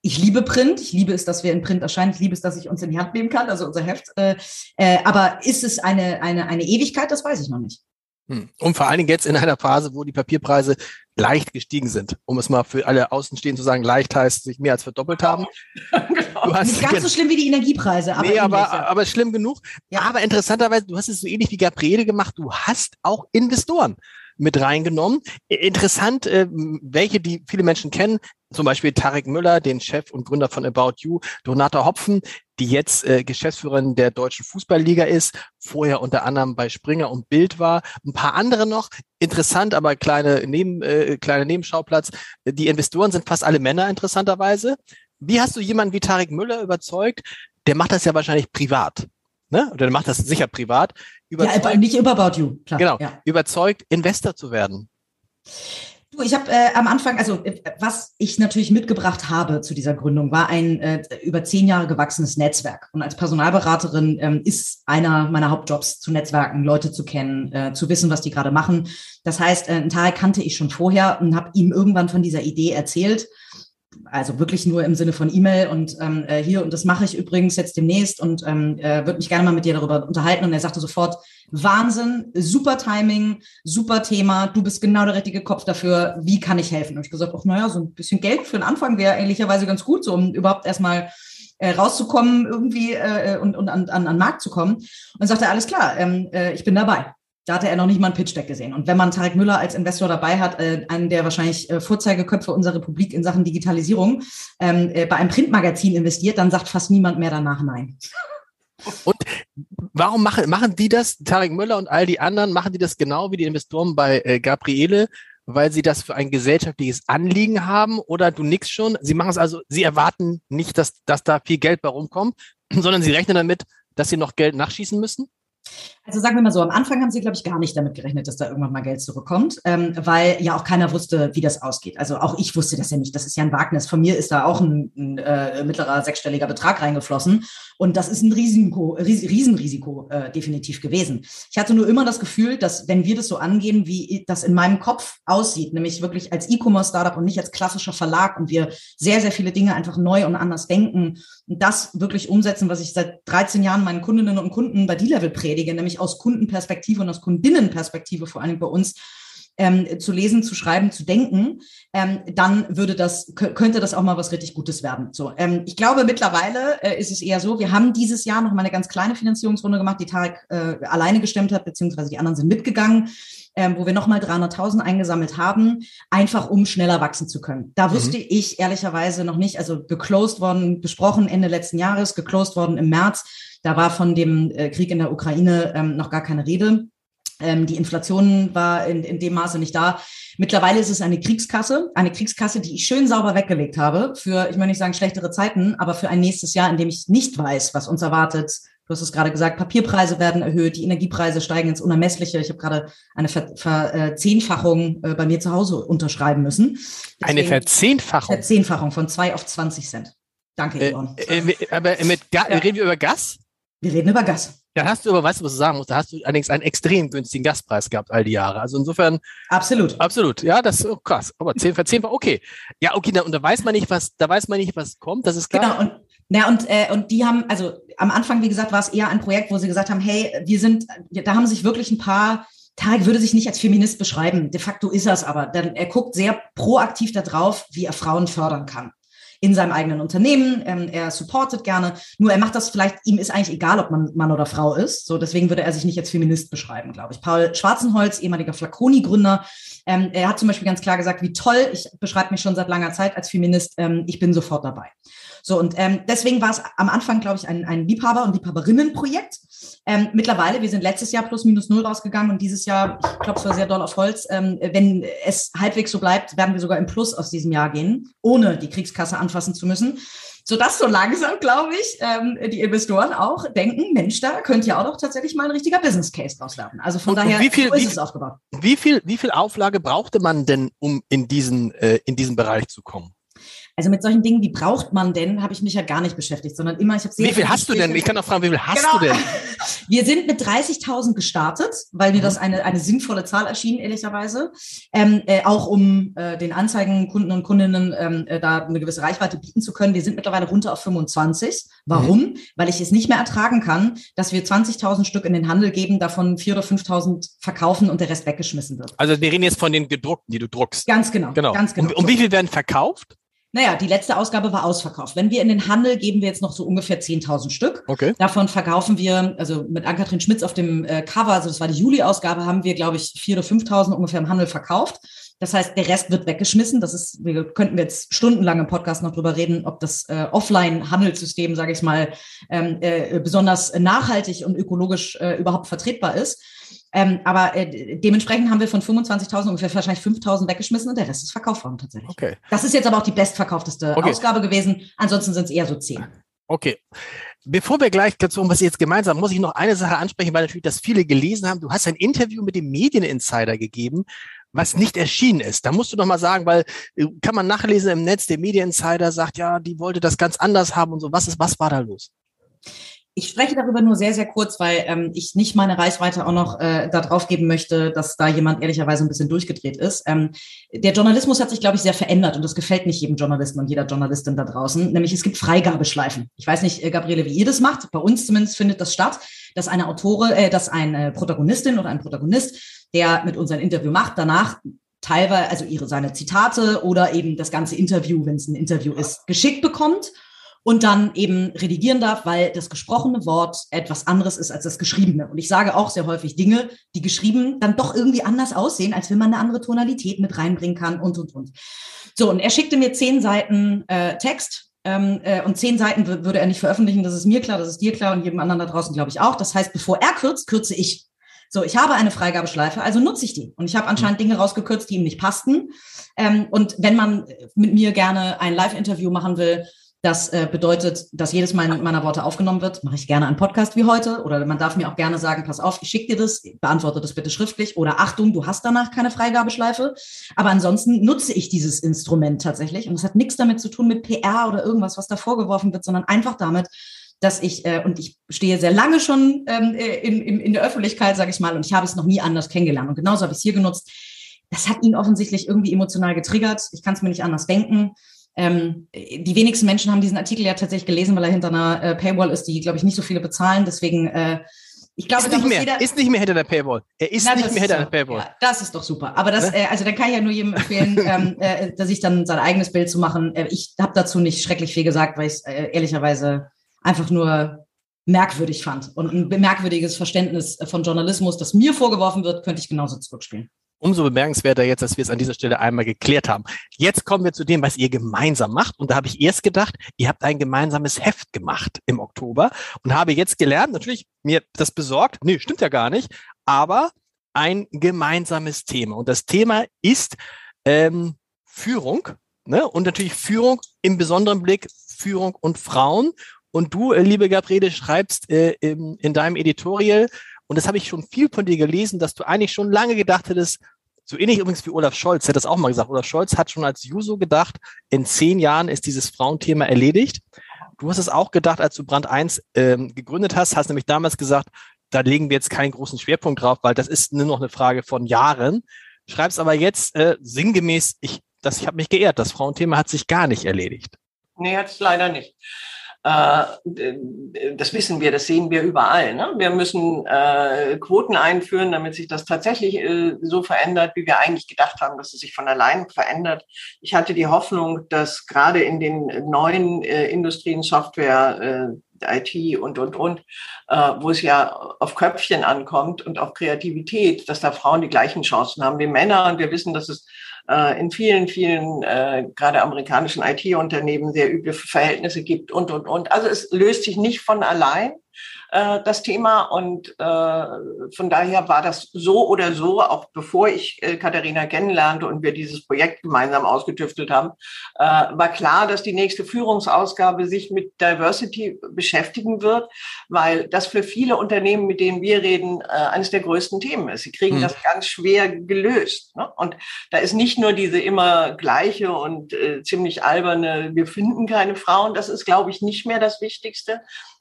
Ich liebe Print. Ich liebe es, dass wir in Print erscheinen. Ich liebe es, dass ich uns in die Hand nehmen kann, also unser Heft. Äh, äh, aber ist es eine, eine, eine Ewigkeit? Das weiß ich noch nicht. Hm. Und vor allen Dingen jetzt in einer Phase, wo die Papierpreise leicht gestiegen sind. Um es mal für alle Außenstehenden zu sagen, leicht heißt, sich mehr als verdoppelt haben. genau. Du hast, Nicht ganz so schlimm wie die Energiepreise, aber, nee, aber, aber schlimm genug. Ja. Aber interessanterweise, du hast es so ähnlich wie Gabriele gemacht, du hast auch Investoren. Mit reingenommen. Interessant, äh, welche die viele Menschen kennen, zum Beispiel Tarek Müller, den Chef und Gründer von About You, Donata Hopfen, die jetzt äh, Geschäftsführerin der Deutschen Fußballliga ist, vorher unter anderem bei Springer und Bild war, ein paar andere noch. Interessant, aber kleine, Neben, äh, kleine Nebenschauplatz. Die Investoren sind fast alle Männer, interessanterweise. Wie hast du jemanden wie Tarek Müller überzeugt? Der macht das ja wahrscheinlich privat. Ne? Oder der macht das sicher privat. Überzeugt, ja, nicht über About You. Klar. Genau. Ja. Überzeugt, Investor zu werden. Du, ich habe äh, am Anfang, also äh, was ich natürlich mitgebracht habe zu dieser Gründung, war ein äh, über zehn Jahre gewachsenes Netzwerk. Und als Personalberaterin ähm, ist einer meiner Hauptjobs zu Netzwerken, Leute zu kennen, äh, zu wissen, was die gerade machen. Das heißt, äh, Tarek kannte ich schon vorher und habe ihm irgendwann von dieser Idee erzählt also wirklich nur im Sinne von E-Mail und ähm, äh, hier und das mache ich übrigens jetzt demnächst und ähm, äh, würde mich gerne mal mit dir darüber unterhalten und er sagte sofort Wahnsinn, super Timing, super Thema, du bist genau der richtige Kopf dafür, wie kann ich helfen? Und ich gesagt, ach naja, so ein bisschen Geld für den Anfang wäre ehrlicherweise ganz gut, so um überhaupt erstmal äh, rauszukommen irgendwie äh, und, und an, an, an Markt zu kommen. Und dann sagte alles klar, ähm, äh, ich bin dabei. Da hatte er noch nicht mal ein Pitch-Deck gesehen. Und wenn man Tarek Müller als Investor dabei hat, äh, einen der wahrscheinlich äh, Vorzeigeköpfe unserer Republik in Sachen Digitalisierung, ähm, äh, bei einem Printmagazin investiert, dann sagt fast niemand mehr danach Nein. <laughs> Und warum machen, machen die das, Tarek Müller und all die anderen, machen die das genau wie die Investoren bei äh, Gabriele, weil sie das für ein gesellschaftliches Anliegen haben oder du nix schon? Sie machen es also, sie erwarten nicht, dass, dass da viel Geld bei rumkommt, <clears throat> sondern sie rechnen damit, dass sie noch Geld nachschießen müssen? Also sagen wir mal so, am Anfang haben sie, glaube ich, gar nicht damit gerechnet, dass da irgendwann mal Geld zurückkommt, ähm, weil ja auch keiner wusste, wie das ausgeht. Also auch ich wusste das ja nicht. Das ist ja ein Wagnis. Von mir ist da auch ein, ein äh, mittlerer sechsstelliger Betrag reingeflossen. Und das ist ein Risiko, Ries Riesenrisiko äh, definitiv gewesen. Ich hatte nur immer das Gefühl, dass wenn wir das so angehen, wie das in meinem Kopf aussieht, nämlich wirklich als E-Commerce-Startup und nicht als klassischer Verlag und wir sehr, sehr viele Dinge einfach neu und anders denken und das wirklich umsetzen, was ich seit 13 Jahren meinen Kundinnen und Kunden bei D-Level predige, nämlich aus Kundenperspektive und aus Kundinnenperspektive vor allem bei uns ähm, zu lesen, zu schreiben, zu denken, ähm, dann würde das, könnte das auch mal was richtig Gutes werden. So, ähm, ich glaube, mittlerweile äh, ist es eher so, wir haben dieses Jahr noch mal eine ganz kleine Finanzierungsrunde gemacht, die Tarek äh, alleine gestemmt hat, beziehungsweise die anderen sind mitgegangen ähm, wo wir nochmal 300.000 eingesammelt haben, einfach um schneller wachsen zu können. Da mhm. wusste ich ehrlicherweise noch nicht, also geclosed worden, besprochen Ende letzten Jahres, geclosed worden im März. Da war von dem äh, Krieg in der Ukraine ähm, noch gar keine Rede. Ähm, die Inflation war in, in dem Maße nicht da. Mittlerweile ist es eine Kriegskasse, eine Kriegskasse, die ich schön sauber weggelegt habe für, ich möchte nicht sagen schlechtere Zeiten, aber für ein nächstes Jahr, in dem ich nicht weiß, was uns erwartet, Du hast es gerade gesagt, Papierpreise werden erhöht, die Energiepreise steigen ins Unermessliche. Ich habe gerade eine Verzehnfachung äh, bei mir zu Hause unterschreiben müssen. Deswegen eine Verzehnfachung? Verzehnfachung von zwei auf 20 Cent. Danke, Yvonne. Äh, äh, aber mit ja. reden wir über Gas? Wir reden über Gas. Da hast du aber, weißt du, was du sagen musst, da hast du allerdings einen extrem günstigen Gaspreis gehabt all die Jahre. Also insofern. Absolut. Absolut. Ja, das ist oh, krass. Aber 10 verzehnfach, okay. Ja, okay, da, und da weiß man nicht, was, da weiß man nicht, was kommt, das ist klar. Genau, und na, und, äh, und die haben, also am Anfang, wie gesagt, war es eher ein Projekt, wo sie gesagt haben, hey, wir sind, da haben sich wirklich ein paar, Tarek würde sich nicht als Feminist beschreiben, de facto ist er es aber. Denn er guckt sehr proaktiv darauf, wie er Frauen fördern kann in seinem eigenen Unternehmen. Ähm, er supportet gerne. Nur er macht das vielleicht, ihm ist eigentlich egal, ob man Mann oder Frau ist. So, deswegen würde er sich nicht als Feminist beschreiben, glaube ich. Paul Schwarzenholz, ehemaliger Flaconi-Gründer, ähm, er hat zum Beispiel ganz klar gesagt, wie toll, ich beschreibe mich schon seit langer Zeit als Feminist, ähm, ich bin sofort dabei. So, und ähm, deswegen war es am Anfang, glaube ich, ein, ein Liebhaber- und Liebhaberinnenprojekt. Ähm, mittlerweile, wir sind letztes Jahr plus minus null rausgegangen und dieses Jahr, ich klopfe sehr doll auf Holz, ähm, wenn es halbwegs so bleibt, werden wir sogar im Plus aus diesem Jahr gehen, ohne die Kriegskasse anfassen zu müssen. Sodass so langsam, glaube ich, ähm, die Investoren auch denken, Mensch, da könnte ja auch doch tatsächlich mal ein richtiger Business Case draus werden. Also von und, daher und wie viel, so ist wie, es aufgebaut. Wie viel, wie viel Auflage brauchte man denn, um in diesen, äh, in diesen Bereich zu kommen? Also mit solchen Dingen, wie braucht man denn, habe ich mich ja gar nicht beschäftigt, sondern immer, ich habe sehr. Wie viel hast du denn? Ich kann auch fragen, wie viel hast genau. du denn? <laughs> Wir sind mit 30.000 gestartet, weil mir mhm. das eine, eine sinnvolle Zahl erschien, ehrlicherweise. Ähm, äh, auch um äh, den Anzeigenkunden und Kundinnen ähm, äh, da eine gewisse Reichweite bieten zu können. Wir sind mittlerweile runter auf 25. Warum? Mhm. Weil ich es nicht mehr ertragen kann, dass wir 20.000 Stück in den Handel geben, davon 4.000 oder 5.000 verkaufen und der Rest weggeschmissen wird. Also wir reden jetzt von den gedruckten, die du druckst. Ganz genau. genau. Ganz genau. Und, und wie viel werden verkauft? Naja, die letzte Ausgabe war ausverkauft. Wenn wir in den Handel geben wir jetzt noch so ungefähr 10.000 Stück. Okay. Davon verkaufen wir, also mit Ann-Kathrin Schmitz auf dem äh, Cover, also das war die Juli-Ausgabe, haben wir, glaube ich, 4.000 oder 5.000 ungefähr im Handel verkauft. Das heißt, der Rest wird weggeschmissen. Das ist, wir könnten jetzt stundenlang im Podcast noch drüber reden, ob das äh, Offline-Handelssystem, sage ich mal, ähm, äh, besonders nachhaltig und ökologisch äh, überhaupt vertretbar ist. Ähm, aber äh, dementsprechend haben wir von 25.000 ungefähr wahrscheinlich 5.000 weggeschmissen und der Rest ist verkauft worden tatsächlich. Okay. Das ist jetzt aber auch die bestverkaufteste Okay. Ausgabe gewesen. Ansonsten sind es eher so zehn. Okay. Bevor wir gleich dazu, um was jetzt gemeinsam, muss ich noch eine Sache ansprechen, weil natürlich das viele gelesen haben. Du hast ein Interview mit dem Medieninsider gegeben, was nicht erschienen ist. Da musst du noch mal sagen, weil äh, kann man nachlesen im Netz, der Medieninsider sagt, ja, die wollte das ganz anders haben und so. Was ist, was war da los? Ich spreche darüber nur sehr, sehr kurz, weil ähm, ich nicht meine Reichweite auch noch äh, da drauf geben möchte, dass da jemand ehrlicherweise ein bisschen durchgedreht ist. Ähm, der Journalismus hat sich, glaube ich, sehr verändert und das gefällt nicht jedem Journalisten und jeder Journalistin da draußen. Nämlich es gibt Freigabeschleifen. Ich weiß nicht, äh, Gabriele, wie ihr das macht. Bei uns zumindest findet das statt, dass eine Autore, äh, dass eine Protagonistin oder ein Protagonist, der mit uns ein Interview macht, danach teilweise, also ihre seine Zitate oder eben das ganze Interview, wenn es ein Interview ist, geschickt bekommt und dann eben redigieren darf, weil das gesprochene Wort etwas anderes ist als das geschriebene. Und ich sage auch sehr häufig Dinge, die geschrieben dann doch irgendwie anders aussehen, als wenn man eine andere Tonalität mit reinbringen kann und, und, und. So, und er schickte mir zehn Seiten äh, Text. Ähm, äh, und zehn Seiten wür- würde er nicht veröffentlichen, das ist mir klar, das ist dir klar und jedem anderen da draußen, glaube ich, auch. Das heißt, bevor er kürzt, kürze ich. So, ich habe eine Freigabeschleife, also nutze ich die. Und ich habe anscheinend Dinge rausgekürzt, die ihm nicht passten. Ähm, und wenn man mit mir gerne ein Live-Interview machen will, das äh, bedeutet, dass jedes mein, meiner Worte aufgenommen wird. Mache ich gerne einen Podcast wie heute. Oder man darf mir auch gerne sagen, pass auf, ich schicke dir das, beantworte das bitte schriftlich. Oder Achtung, du hast danach keine Freigabeschleife. Aber ansonsten nutze ich dieses Instrument tatsächlich. Und das hat nichts damit zu tun mit PR oder irgendwas, was da vorgeworfen wird, sondern einfach damit, dass ich, äh, und ich stehe sehr lange schon ähm, äh, in, in, in der Öffentlichkeit, sage ich mal, und ich habe es noch nie anders kennengelernt. Und genauso habe ich es hier genutzt. Das hat ihn offensichtlich irgendwie emotional getriggert. Ich kann es mir nicht anders denken. Ähm, die wenigsten Menschen haben diesen Artikel ja tatsächlich gelesen, weil er hinter einer äh, Paywall ist, die, glaube ich, nicht so viele bezahlen. Deswegen, äh, ich glaube, Ist nicht, mehr, jeder. ist nicht mehr hinter der Paywall. Er ist Na, nicht das mehr hinter so. der Paywall. Ja, das ist doch super. Aber das, Ne? äh, also da kann ich ja nur jedem empfehlen, <laughs> ähm, äh, dass ich dann sein eigenes Bild zu machen. Äh, ich habe dazu nicht schrecklich viel gesagt, weil ich es äh, ehrlicherweise einfach nur merkwürdig fand. Und ein merkwürdiges Verständnis von Journalismus, das mir vorgeworfen wird, könnte ich genauso zurückspielen. Umso bemerkenswerter jetzt, dass wir es an dieser Stelle einmal geklärt haben. Jetzt kommen wir zu dem, was ihr gemeinsam macht. Und da habe ich erst gedacht, ihr habt ein gemeinsames Heft gemacht im Oktober und habe jetzt gelernt, natürlich mir das besorgt, nee, stimmt ja gar nicht, aber ein gemeinsames Thema. Und das Thema ist ähm, Führung ne? und natürlich Führung im besonderen Blick Führung und Frauen. Und du, äh, liebe Gabriele, schreibst äh, in, in deinem Editorial, und das habe ich schon viel von dir gelesen, dass du eigentlich schon lange gedacht hättest, so ähnlich übrigens wie Olaf Scholz, der hat das auch mal gesagt. Olaf Scholz hat schon als Juso gedacht, in zehn Jahren ist dieses Frauenthema erledigt. Du hast es auch gedacht, als du Brand 1 ähm, gegründet hast, hast nämlich damals gesagt, da legen wir jetzt keinen großen Schwerpunkt drauf, weil das ist nur noch eine Frage von Jahren. Schreibst aber jetzt äh, sinngemäß, ich, ich habe mich geehrt, das Frauenthema hat sich gar nicht erledigt. Nee, hat es leider nicht. Äh, das wissen wir, das sehen wir überall. Ne? Wir müssen äh, Quoten einführen, damit sich das tatsächlich äh, so verändert, wie wir eigentlich gedacht haben, dass es sich von allein verändert. Ich hatte die Hoffnung, dass gerade in den neuen äh, Industrien, Software, äh, IT und, und, und, äh, wo es ja auf Köpfchen ankommt und auf Kreativität, dass da Frauen die gleichen Chancen haben wie Männer. Und wir wissen, dass es äh, in vielen, vielen, äh, gerade amerikanischen IT-Unternehmen sehr üble Verhältnisse gibt und, und, und. Also es löst sich nicht von allein, äh, das Thema. Und äh, von daher war das so oder so, auch bevor ich äh, Katharina kennenlernte und wir dieses Projekt gemeinsam ausgetüftelt haben, äh, war klar, dass die nächste Führungsausgabe sich mit Diversity beschäftigen wird, weil das für viele Unternehmen, mit denen wir reden, äh, eines der größten Themen ist. Sie kriegen Hm. das ganz schwer gelöst. Ne? Und da ist nicht nur diese immer gleiche und äh, ziemlich alberne, wir finden keine Frauen, das ist, glaube ich, nicht mehr das Wichtigste,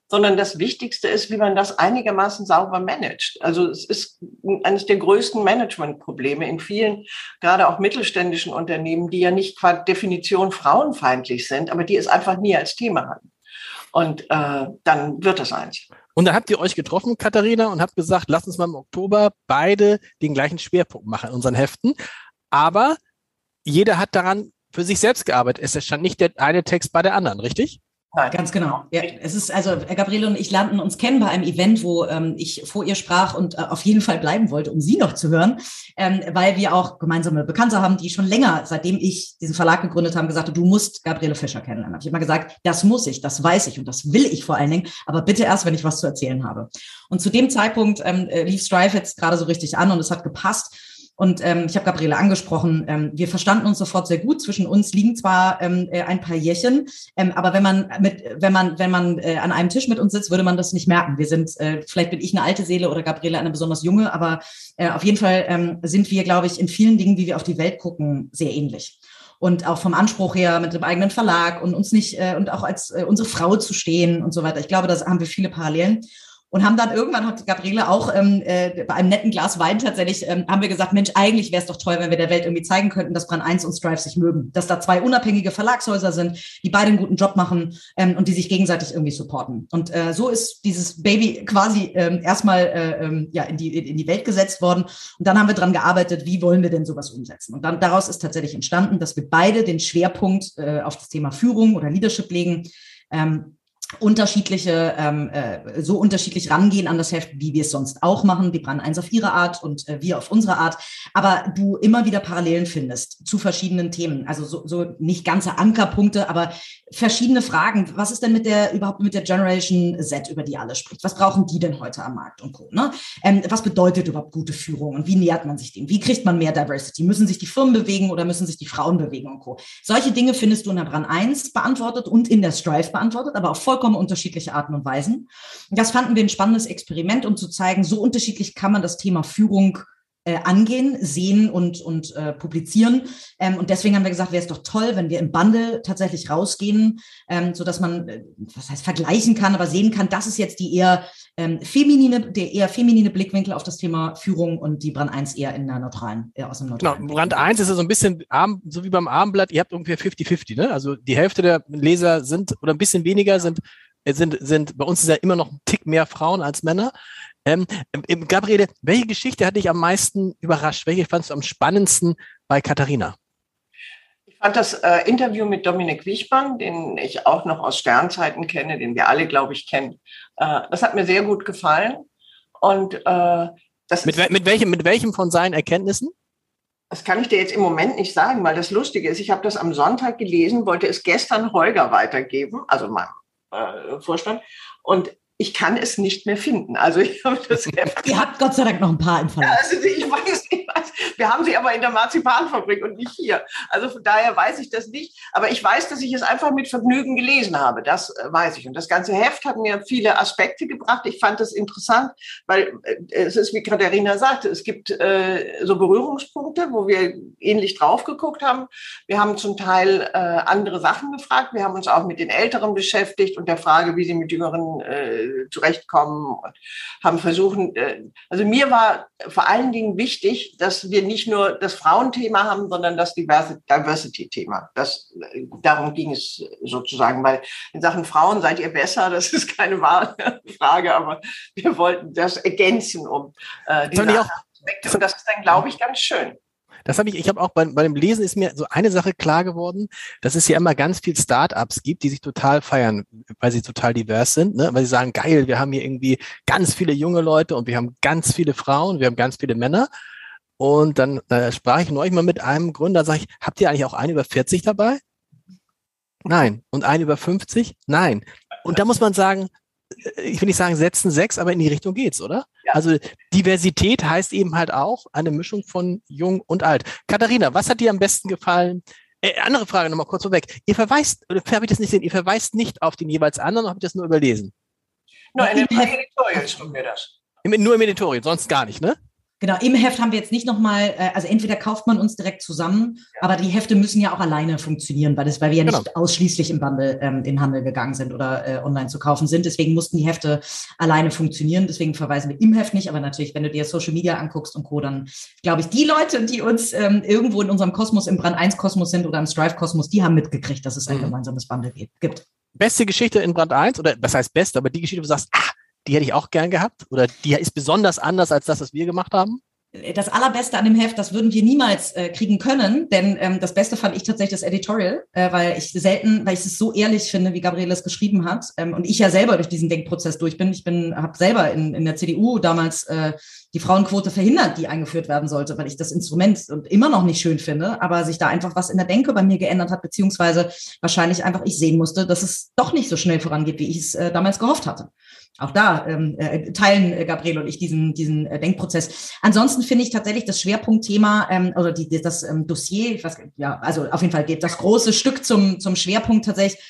sondern das Wichtigste ist, wie man das einigermaßen sauber managt. Also es ist eines der größten Managementprobleme in vielen, gerade auch mittelständischen Unternehmen, die ja nicht qua Definition frauenfeindlich sind, aber die es einfach nie als Thema hatten. Und äh, dann wird das eins. Und dann habt ihr euch getroffen, Katharina, und habt gesagt, lasst uns mal im Oktober beide den gleichen Schwerpunkt machen in unseren Heften. Aber jeder hat daran für sich selbst gearbeitet. Es stand nicht der eine Text bei der anderen, richtig? Nein. Ganz genau. Ja, es ist also Gabriele und ich lernten uns kennen bei einem Event, wo ähm, ich vor ihr sprach und äh, auf jeden Fall bleiben wollte, um sie noch zu hören, ähm, weil wir auch gemeinsame Bekannte haben, die schon länger, seitdem ich diesen Verlag gegründet habe, gesagt haben, du musst Gabriele Fischer kennenlernen. Ich habe immer gesagt, das muss ich, das weiß ich und das will ich vor allen Dingen, aber bitte erst, wenn ich was zu erzählen habe. Und zu dem Zeitpunkt ähm, äh, lief Strive jetzt gerade so richtig an und es hat gepasst. Und ähm, ich habe Gabriele angesprochen, ähm, wir verstanden uns sofort sehr gut. Zwischen uns liegen zwar ähm, äh, ein paar Jährchen, ähm, aber wenn man mit, wenn man, wenn man äh, an einem Tisch mit uns sitzt, würde man das nicht merken. Wir sind, äh, vielleicht bin ich eine alte Seele oder Gabriele eine besonders junge, aber äh, auf jeden Fall ähm, sind wir, glaube ich, in vielen Dingen, wie wir auf die Welt gucken, sehr ähnlich und auch vom Anspruch her mit dem eigenen Verlag und uns nicht äh, und auch als äh, unsere Frau zu stehen und so weiter. Ich glaube, da haben wir viele Parallelen und haben dann irgendwann hat Gabriele auch ähm, äh, bei einem netten Glas Wein tatsächlich ähm, haben wir gesagt, Mensch, eigentlich wäre es doch toll, wenn wir der Welt irgendwie zeigen könnten, dass Brand 1 und Strive sich mögen, dass da zwei unabhängige Verlagshäuser sind, die beide einen guten Job machen ähm, und die sich gegenseitig irgendwie supporten. Und äh, so ist dieses Baby quasi ähm, erstmal äh, ähm, ja in die in die Welt gesetzt worden und dann haben wir dran gearbeitet, wie wollen wir denn sowas umsetzen? Und dann daraus ist tatsächlich entstanden, dass wir beide den Schwerpunkt äh, auf das Thema Führung oder Leadership legen. Ähm, unterschiedliche, ähm, äh, so unterschiedlich rangehen an das Heft, wie wir es sonst auch machen. Die Brand eins auf ihre Art und äh, wir auf unsere Art. Aber du immer wieder Parallelen findest zu verschiedenen Themen. Also so, so nicht ganze Ankerpunkte, aber verschiedene Fragen. Was ist denn mit der überhaupt mit der Generation Z, über die alle spricht? Was brauchen die denn heute am Markt und Co. Ne? Ähm, was bedeutet überhaupt gute Führung und wie nähert man sich dem? Wie kriegt man mehr Diversity? Müssen sich die Firmen bewegen oder müssen sich die Frauen bewegen und Co. Solche Dinge findest du in der Brand 1 beantwortet und in der Strive beantwortet, aber auch voll vollkommen unterschiedliche Arten und Weisen. Das fanden wir ein spannendes Experiment, um zu zeigen, so unterschiedlich kann man das Thema Führung äh, angehen, sehen und, und äh, publizieren. Ähm, und deswegen haben wir gesagt, wäre es doch toll, wenn wir im Bundle tatsächlich rausgehen, ähm, so dass man, äh, was heißt vergleichen kann, aber sehen kann, das ist jetzt die eher ähm, feminine, der eher feminine Blickwinkel auf das Thema Führung und die Brand 1 eher in der neutralen, eher aus dem neutralen. Genau, Brand 1 ist ja so ein bisschen arm, so wie beim Abendblatt, ihr habt ungefähr 50-50, ne? Also die Hälfte der Leser sind oder ein bisschen weniger sind sind, sind, bei uns ist ja immer noch ein Tick mehr Frauen als Männer. Ähm, Gabriele, welche Geschichte hat dich am meisten überrascht? Welche fandest du am spannendsten bei Katharina? Ich fand das äh, Interview mit Dominik Wichmann, den ich auch noch aus Sternzeiten kenne, den wir alle, glaube ich, kennen. Äh, das hat mir sehr gut gefallen. Und äh, das mit, mit, welchem, mit welchem von seinen Erkenntnissen? Das kann ich dir jetzt im Moment nicht sagen, weil das Lustige ist, ich habe das am Sonntag gelesen, wollte es gestern Holger weitergeben, also meinem äh, Vorstand. Und ich kann es nicht mehr finden. Also ich habe das <laughs> Heft. Ihr habt Gott sei Dank noch ein paar im Verlag. Ja, also ich weiß, ich weiß, wir haben sie aber in der Marzipanfabrik und nicht hier. Also von daher weiß ich das nicht. Aber ich weiß, dass ich es einfach mit Vergnügen gelesen habe. Das äh, weiß ich. Und das ganze Heft hat mir viele Aspekte gebracht. Ich fand das interessant, weil äh, es ist, wie Katharina sagte, es gibt äh, so Berührungspunkte, wo wir ähnlich drauf geguckt haben. Wir haben zum Teil äh, andere Sachen gefragt. Wir haben uns auch mit den Älteren beschäftigt und der Frage, wie sie mit Jüngeren äh, zurechtkommen und haben versuchen, äh, also mir war vor allen Dingen wichtig, dass wir nicht nur das Frauenthema haben, sondern das Diversity-Thema. Das, äh, darum ging es sozusagen, weil in Sachen Frauen seid ihr besser, das ist keine wahre <laughs> Frage, aber wir wollten das ergänzen um äh, diese Aspekte. Und das ist dann, glaube ich, ganz schön. Das habe ich, ich habe auch bei, bei dem Lesen ist mir so eine Sache klar geworden, dass es ja immer ganz viel Startups gibt, die sich total feiern, weil sie total divers sind, ne? weil sie sagen, geil, wir haben hier irgendwie ganz viele junge Leute und wir haben ganz viele Frauen, wir haben ganz viele Männer. Und dann äh, sprach ich neulich mal mit einem Gründer, sage ich, habt ihr eigentlich auch einen über 40 dabei? Nein. Und einen über 50? Nein. Und da muss man sagen, ich will nicht sagen setzen sechs, aber in die Richtung geht's, oder? Ja. Also Diversität heißt eben halt auch eine Mischung von jung und alt. Katharina, was hat dir am besten gefallen? Äh, andere Frage nochmal kurz vorweg. Ihr verweist, oder habe ich das nicht sehen, ihr verweist nicht auf den jeweils anderen, oder habe ich das nur überlesen? Nur in dem Editorial steht mir das. Nur im Editorial, sonst gar nicht, ne? Genau, im Heft haben wir jetzt nicht nochmal, äh, also entweder kauft man uns direkt zusammen, ja. aber die Hefte müssen ja auch alleine funktionieren, weil, das, weil wir ja genau. nicht ausschließlich im Bundle ähm, in Handel gegangen sind oder äh, online zu kaufen sind. Deswegen mussten die Hefte alleine funktionieren. Deswegen verweisen wir im Heft nicht, aber natürlich, wenn du dir Social Media anguckst und Co., dann glaube ich, die Leute, die uns ähm, irgendwo in unserem Kosmos, im Brand 1 Kosmos sind oder im Strive Kosmos, die haben mitgekriegt, dass es ein mhm. gemeinsames Bundle gibt. Beste Geschichte in Brand 1, oder was heißt best, aber die Geschichte, wo du sagst, ah, die hätte ich auch gern gehabt oder die ist besonders anders als das, was wir gemacht haben? das Allerbeste an dem Heft, das würden wir niemals äh, kriegen können, denn ähm, das Beste fand ich tatsächlich das Editorial, äh, weil ich selten, weil ich es so ehrlich finde, wie Gabriele es geschrieben hat ähm, und ich ja selber durch diesen Denkprozess durch bin. Ich bin, habe selber in, in der CDU damals äh, die Frauenquote verhindert, die eingeführt werden sollte, weil ich das Instrument immer noch nicht schön finde, aber sich da einfach was in der Denke bei mir geändert hat, beziehungsweise wahrscheinlich einfach ich sehen musste, dass es doch nicht so schnell vorangeht, wie ich es äh, damals gehofft hatte auch da ähm, äh, teilen äh, Gabriel und ich diesen, diesen äh, Denkprozess. Ansonsten finde ich tatsächlich das Schwerpunktthema ähm, oder die, das ähm, Dossier, ich weiß, ja, also auf jeden Fall geht das große Stück zum, zum Schwerpunkt tatsächlich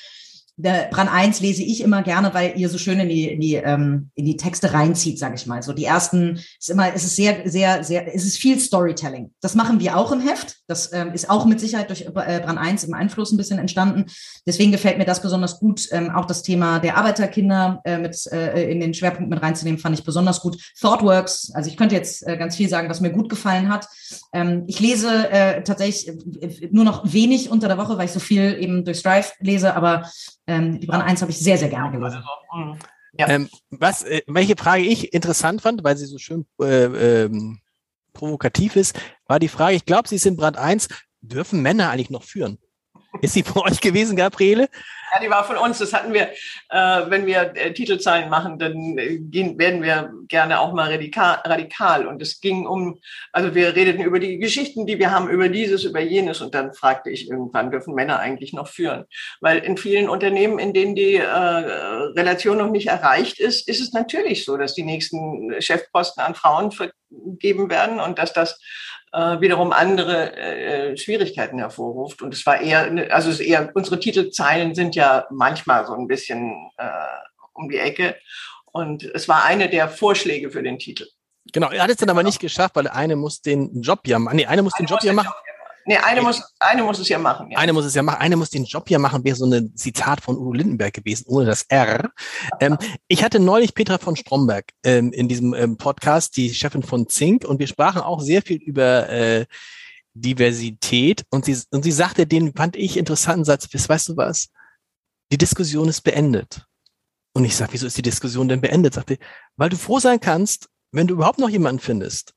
Brand 1 lese ich immer gerne, weil ihr so schön in die, in die, ähm, in die Texte reinzieht, sage ich mal. So die ersten ist immer, es ist sehr, sehr, sehr, es ist viel Storytelling. Das machen wir auch im Heft. Das ähm, ist auch mit Sicherheit durch äh, Brand 1 im Einfluss ein bisschen entstanden. Deswegen gefällt mir das besonders gut. Ähm, auch das Thema der Arbeiterkinder äh, mit äh, in den Schwerpunkt mit reinzunehmen, fand ich besonders gut. Thoughtworks, also ich könnte jetzt äh, ganz viel sagen, was mir gut gefallen hat. Ähm, ich lese äh, tatsächlich äh, nur noch wenig unter der Woche, weil ich so viel eben durch Strive lese, aber ähm, die Brand 1 habe ich sehr, sehr gerne gelesen. Also, ja. Ähm, was, äh, welche Frage ich interessant fand, weil sie so schön äh, ähm, provokativ ist, war die Frage, ich glaube, Sie sind Brand 1, dürfen Männer eigentlich noch führen? Ist sie von euch gewesen, Gabriele? Ja, die war von uns. Das hatten wir, äh, wenn wir äh, Titelzeilen machen, dann äh, gehen, werden wir gerne auch mal radikal, radikal. Und es ging um, also wir redeten über die Geschichten, die wir haben, über dieses, über jenes. Und dann fragte ich irgendwann, dürfen Männer eigentlich noch führen? Weil in vielen Unternehmen, in denen die äh, Relation noch nicht erreicht ist, ist es natürlich so, dass die nächsten Chefposten an Frauen vergeben werden und dass das äh, wiederum andere äh, Schwierigkeiten hervorruft. Und es war eher, also es ist eher, unsere Titelzeilen sind ja manchmal so ein bisschen äh, um die Ecke. Und es war eine der Vorschläge für den Titel. Genau, er hat es dann aber nicht geschafft, weil eine muss den Job ja machen. Nee, eine muss eine den Job ja machen. Nee, eine muss, eine muss es ja machen. Ja. Eine muss es ja machen. Eine muss den Job ja machen, wäre so ein Zitat von Udo Lindenberg gewesen, ohne das R. Ähm, ich hatte neulich Petra von Stromberg ähm, in diesem ähm, Podcast, die Chefin von Zink, und wir sprachen auch sehr viel über äh, Diversität. Und sie, und sie sagte, den fand ich interessanten Satz, weißt du was? Die Diskussion ist beendet. Und ich sage, wieso ist die Diskussion denn beendet? Sagte, weil du froh sein kannst, wenn du überhaupt noch jemanden findest,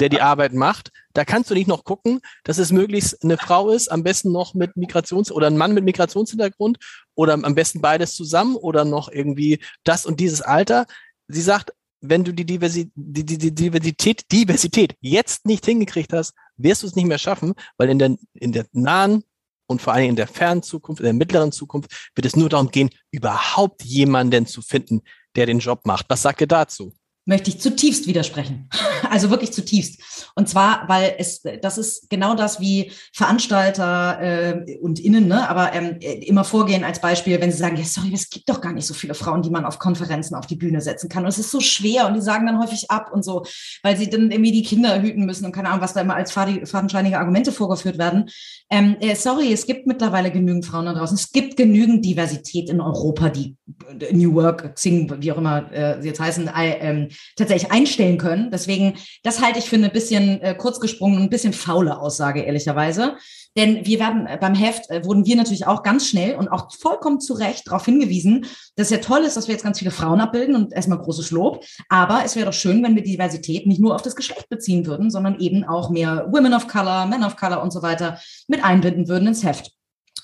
der die Arbeit macht. Da kannst du nicht noch gucken, dass es möglichst eine Frau ist, am besten noch mit Migrations- oder ein Mann mit Migrationshintergrund oder am besten beides zusammen oder noch irgendwie das und dieses Alter. Sie sagt, wenn du die, Diversi die, die, die Diversität, Diversität jetzt nicht hingekriegt hast, wirst du es nicht mehr schaffen, weil in der, in der nahen und vor allem in der fernen Zukunft, in der mittleren Zukunft wird es nur darum gehen, überhaupt jemanden zu finden, der den Job macht. Was sagt ihr dazu? Möchte ich zutiefst widersprechen. <laughs> Also wirklich zutiefst. Und zwar, weil es, das ist genau das, wie Veranstalter äh, und Innen, ne, aber ähm, immer vorgehen als Beispiel, wenn sie sagen, ja, sorry, es gibt doch gar nicht so viele Frauen, die man auf Konferenzen auf die Bühne setzen kann. Und es ist so schwer und die sagen dann häufig ab und so, weil sie dann irgendwie die Kinder hüten müssen und keine Ahnung, was da immer als fadenscheinige Argumente vorgeführt werden. Ähm, äh, sorry, es gibt mittlerweile genügend Frauen da draußen. Es gibt genügend Diversität in Europa, die äh, New Work, Xing, wie auch immer äh, sie jetzt heißen, äh, tatsächlich einstellen können. Deswegen, das halte ich für eine bisschen äh, kurz gesprungen ein bisschen faule Aussage, ehrlicherweise. Denn wir werden äh, beim Heft, äh, wurden wir natürlich auch ganz schnell und auch vollkommen zu Recht darauf hingewiesen, dass es ja toll ist, dass wir jetzt ganz viele Frauen abbilden und erstmal großes Lob. Aber es wäre doch schön, wenn wir Diversität nicht nur auf das Geschlecht beziehen würden, sondern eben auch mehr Women of Color, Men of Color und so weiter mit einbinden würden ins Heft.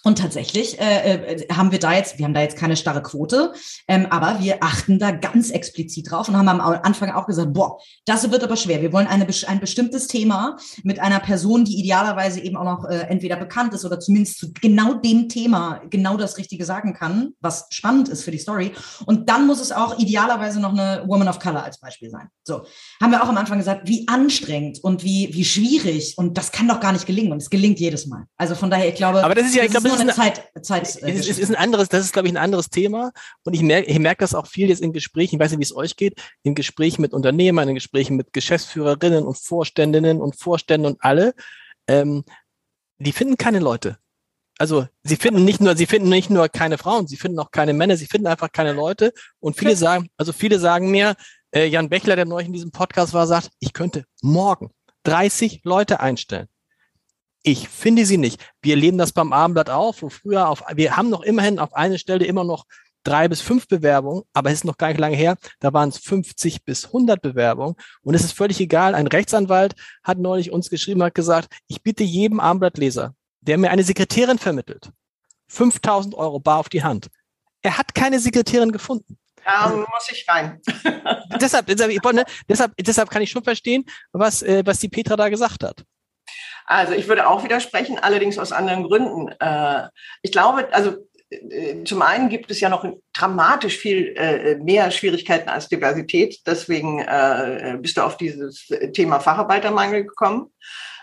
Und tatsächlich äh, äh, haben wir da jetzt, wir haben da jetzt keine starre Quote, ähm, aber wir achten da ganz explizit drauf und haben am Anfang auch gesagt, boah, das wird aber schwer. Wir wollen eine, ein bestimmtes Thema mit einer Person, die idealerweise eben auch noch äh, entweder bekannt ist oder zumindest zu genau dem Thema genau das Richtige sagen kann, was spannend ist für die Story. Und dann muss es auch idealerweise noch eine Woman of Color als Beispiel sein. So, haben wir auch am Anfang gesagt, wie anstrengend und wie, wie schwierig und das kann doch gar nicht gelingen und es gelingt jedes Mal. Also von daher, ich glaube, aber das ist ja, ich glaube, nur eine Zeit, Zeit es, es, es, ist ein anderes, das ist, glaube ich, ein anderes Thema. Und ich merke, ich merke das auch viel jetzt in Gesprächen, ich weiß nicht, wie es euch geht, in Gesprächen mit Unternehmern, in Gesprächen mit Geschäftsführerinnen und Vorständinnen und Vorständen und alle. Ähm, die finden keine Leute. Also sie finden nicht nur, sie finden nicht nur keine Frauen, sie finden auch keine Männer, sie finden einfach keine Leute. Und viele sagen, also viele sagen mir, äh, Jan Bechler, der neulich in diesem Podcast war, sagt, ich könnte morgen 30 Leute einstellen. Ich finde sie nicht. Wir leben das beim Abendblatt auch, wo früher auf, wir haben noch immerhin auf eine Stelle immer noch drei bis fünf Bewerbungen, aber es ist noch gar nicht lange her, da waren es 50 bis 100 Bewerbungen und es ist völlig egal. Ein Rechtsanwalt hat neulich uns geschrieben, hat gesagt, ich bitte jedem Armblattleser, der mir eine Sekretärin vermittelt, 5000 Euro bar auf die Hand. Er hat keine Sekretärin gefunden. Da muss ich rein. deshalb, deshalb, ne, deshalb, deshalb kann ich schon verstehen, was, äh, was die Petra da gesagt hat. Also ich würde auch widersprechen, allerdings aus anderen Gründen. Äh, ich glaube, also äh, zum einen gibt es ja noch dramatisch viel äh, mehr Schwierigkeiten als Diversität. Deswegen bist du auf dieses Thema Facharbeitermangel gekommen.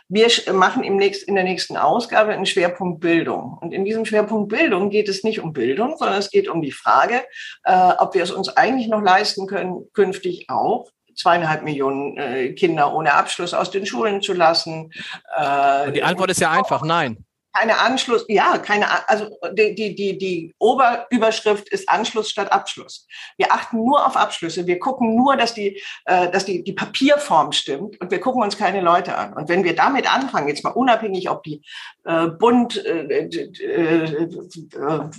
Wir machen im nächsten, in der nächsten Ausgabe einen Schwerpunkt Bildung. Und in diesem Schwerpunkt Bildung geht es nicht um Bildung, sondern es geht um die Frage, äh, ob wir es uns eigentlich noch leisten können, künftig auch zweieinhalb Millionen äh, Kinder ohne Abschluss aus den Schulen zu lassen. Äh, die Antwort ist ja einfach, nein keine Anschluss, ja, keine, also die, die, die, die Oberüberschrift ist Anschluss statt Abschluss. Wir achten nur auf Abschlüsse. Wir gucken nur, dass die, äh, dass die, die Papierform stimmt und wir gucken uns keine Leute an. Und wenn wir damit anfangen, jetzt mal unabhängig, ob die äh, Bund, äh, äh,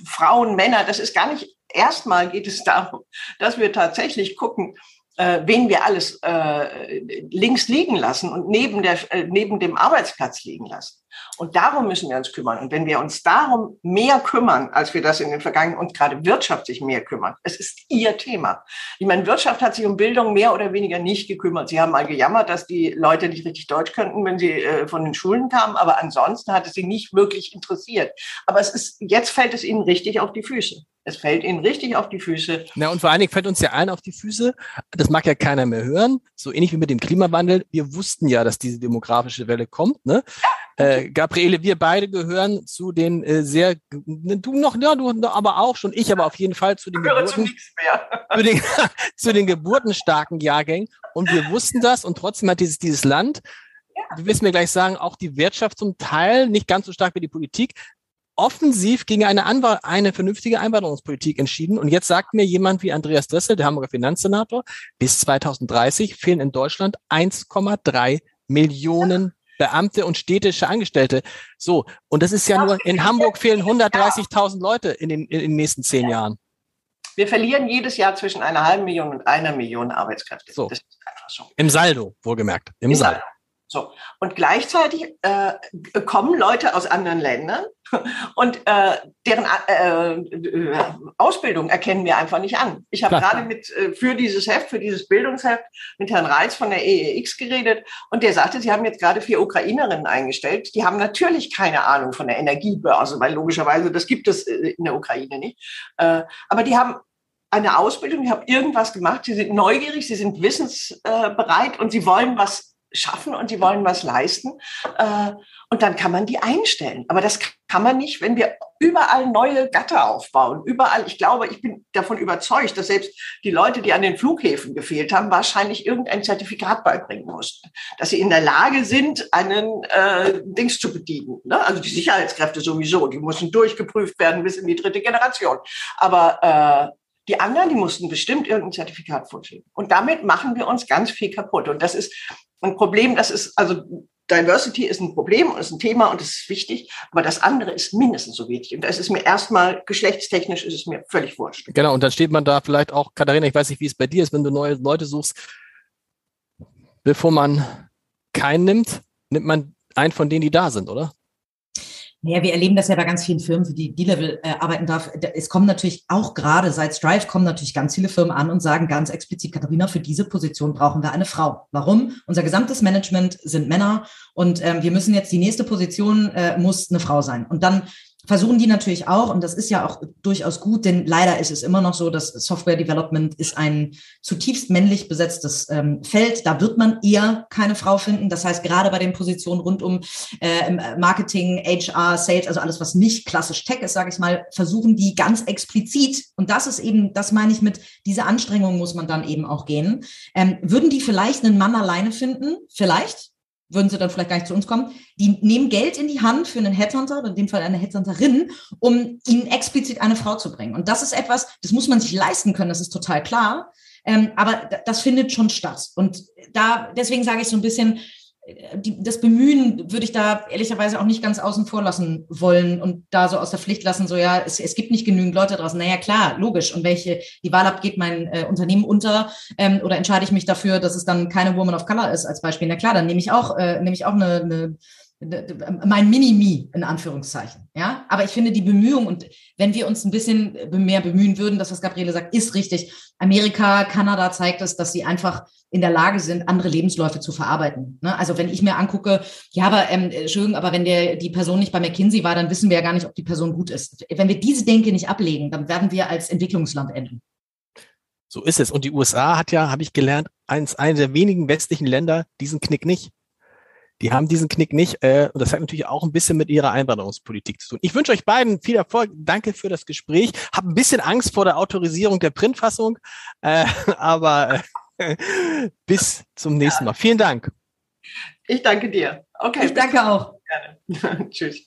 Frauen, Männer, das ist gar nicht, erstmal geht es darum, dass wir tatsächlich gucken, äh, wen wir alles äh, links liegen lassen und neben, der, äh, neben dem Arbeitsplatz liegen lassen. Und darum müssen wir uns kümmern. Und wenn wir uns darum mehr kümmern, als wir das in den vergangenen und gerade Wirtschaft sich mehr kümmern, es ist ihr Thema. Ich meine, Wirtschaft hat sich um Bildung mehr oder weniger nicht gekümmert. Sie haben mal gejammert, dass die Leute nicht richtig Deutsch könnten, wenn sie äh, von den Schulen kamen, aber ansonsten hat es sie nicht wirklich interessiert. Aber es ist, jetzt fällt es ihnen richtig auf die Füße. Es fällt ihnen richtig auf die Füße. Na, und vor allen Dingen fällt uns ja allen auf die Füße. Das mag ja keiner mehr hören. So ähnlich wie mit dem Klimawandel. Wir wussten ja, dass diese demografische Welle kommt. Ne? Äh, Gabriele, wir beide gehören zu den äh, sehr, du noch, ja, du aber auch schon, ich aber auf jeden Fall zu den, Geburten, zu, <laughs> zu, den, <laughs> zu den geburtenstarken Jahrgängen. Und wir wussten das und trotzdem hat dieses, dieses Land, ja. du wirst mir gleich sagen, auch die Wirtschaft zum Teil, nicht ganz so stark wie die Politik, offensiv gegen eine, Anwahl, eine vernünftige Einwanderungspolitik entschieden. Und jetzt sagt mir jemand wie Andreas Dressel, der Hamburger Finanzsenator, bis 2030 fehlen in Deutschland 1,3 Millionen Beamte und städtische Angestellte. So, und das ist ja nur, in Hamburg fehlen 130.000 Leute in den, in den nächsten zehn Jahren. Wir verlieren jedes Jahr zwischen einer halben Million und einer Million Arbeitskräfte. So. Das ist einfach so. Im Saldo, wohlgemerkt. Im, Im Saldo. Saldo. So. Und gleichzeitig äh, kommen Leute aus anderen Ländern <laughs> und äh, deren äh, äh, Ausbildung erkennen wir einfach nicht an. Ich habe gerade mit äh, für dieses Heft, für dieses Bildungsheft mit Herrn Reitz von der EEX geredet und der sagte, sie haben jetzt gerade vier Ukrainerinnen eingestellt. Die haben natürlich keine Ahnung von der Energiebörse, weil logischerweise das gibt es äh, in der Ukraine nicht. Äh, aber die haben eine Ausbildung, die haben irgendwas gemacht, sie sind neugierig, sie sind wissensbereit und sie wollen was schaffen und die wollen was leisten. Äh, und dann kann man die einstellen. Aber das kann man nicht, wenn wir überall neue Gatter aufbauen. Überall, ich glaube, ich bin davon überzeugt, dass selbst die Leute, die an den Flughäfen gefehlt haben, wahrscheinlich irgendein Zertifikat beibringen mussten. Dass sie in der Lage sind, einen äh, Dings zu bedienen. Ne? Also die Sicherheitskräfte sowieso, die mussten durchgeprüft werden bis in die dritte Generation. Aber äh, die anderen, die mussten bestimmt irgendein Zertifikat vorschieben. Und damit machen wir uns ganz viel kaputt. Und das ist ein Problem, das ist, also Diversity ist ein Problem und ist ein Thema und ist wichtig, aber das andere ist mindestens so wichtig. Und das ist mir erstmal, geschlechtstechnisch ist es mir völlig wurscht. Genau, und dann steht man da vielleicht auch, Katharina, ich weiß nicht, wie es bei dir ist, wenn du neue Leute suchst, bevor man keinen nimmt, nimmt man einen von denen, die da sind, oder? Naja, wir erleben das ja bei ganz vielen Firmen, für die D-Level äh, arbeiten darf. Es kommen natürlich auch gerade seit Strive kommen natürlich ganz viele Firmen an und sagen ganz explizit, Katharina, für diese Position brauchen wir eine Frau. Warum? Unser gesamtes Management sind Männer und ähm, wir müssen jetzt die nächste Position äh, muss eine Frau sein. Und dann versuchen die natürlich auch, und das ist ja auch durchaus gut, denn leider ist es immer noch so, dass Software Development ist ein zutiefst männlich besetztes ähm, Feld. Da wird man eher keine Frau finden. Das heißt, gerade bei den Positionen rund um äh, Marketing, HR, Sales, also alles, was nicht klassisch Tech ist, sage ich mal, versuchen die ganz explizit, und das ist eben, das meine ich mit, diese Anstrengung muss man dann eben auch gehen. Ähm, würden die vielleicht einen Mann alleine finden? Vielleicht würden sie dann vielleicht gar nicht zu uns kommen. Die nehmen Geld in die Hand für einen Headhunter, in dem Fall eine Headhunterin, um ihnen explizit eine Frau zu bringen. Und das ist etwas, das muss man sich leisten können, das ist total klar. Ähm, aber das findet schon statt. Und da, deswegen sage ich so ein bisschen, die, das Bemühen würde ich da ehrlicherweise auch nicht ganz außen vor lassen wollen und da so aus der Pflicht lassen, so ja, es, es gibt nicht genügend Leute draußen. Naja, klar, logisch. Und welche, die Wahl ab, geht mein äh, Unternehmen unter ähm, oder entscheide ich mich dafür, dass es dann keine Woman of Color ist als Beispiel? Na klar, dann nehme ich auch, äh, nehme ich auch eine, eine mein Mini-Me in Anführungszeichen. Ja, aber ich finde die Bemühung und wenn wir uns ein bisschen mehr bemühen würden, das was Gabriele sagt, ist richtig. Amerika, Kanada zeigt es, dass sie einfach in der Lage sind, andere Lebensläufe zu verarbeiten. Ne? Also wenn ich mir angucke, ja, aber ähm, Entschuldigung, aber wenn der die Person nicht bei McKinsey war, dann wissen wir ja gar nicht, ob die Person gut ist. Wenn wir diese Denke nicht ablegen, dann werden wir als Entwicklungsland enden. So ist es. Und die USA hat ja, habe ich gelernt, eins, eine der wenigen westlichen Länder diesen Knick nicht. Die haben diesen Knick nicht. Äh, und das hat natürlich auch ein bisschen mit ihrer Einwanderungspolitik zu tun. Ich wünsche euch beiden viel Erfolg. Danke für das Gespräch. Hab ein bisschen Angst vor der Autorisierung der Printfassung, äh, <laughs> aber äh, bis zum nächsten Mal. Vielen Dank. Ich danke dir. Okay. Ich danke auch. <laughs> Gerne. <laughs> Tschüss.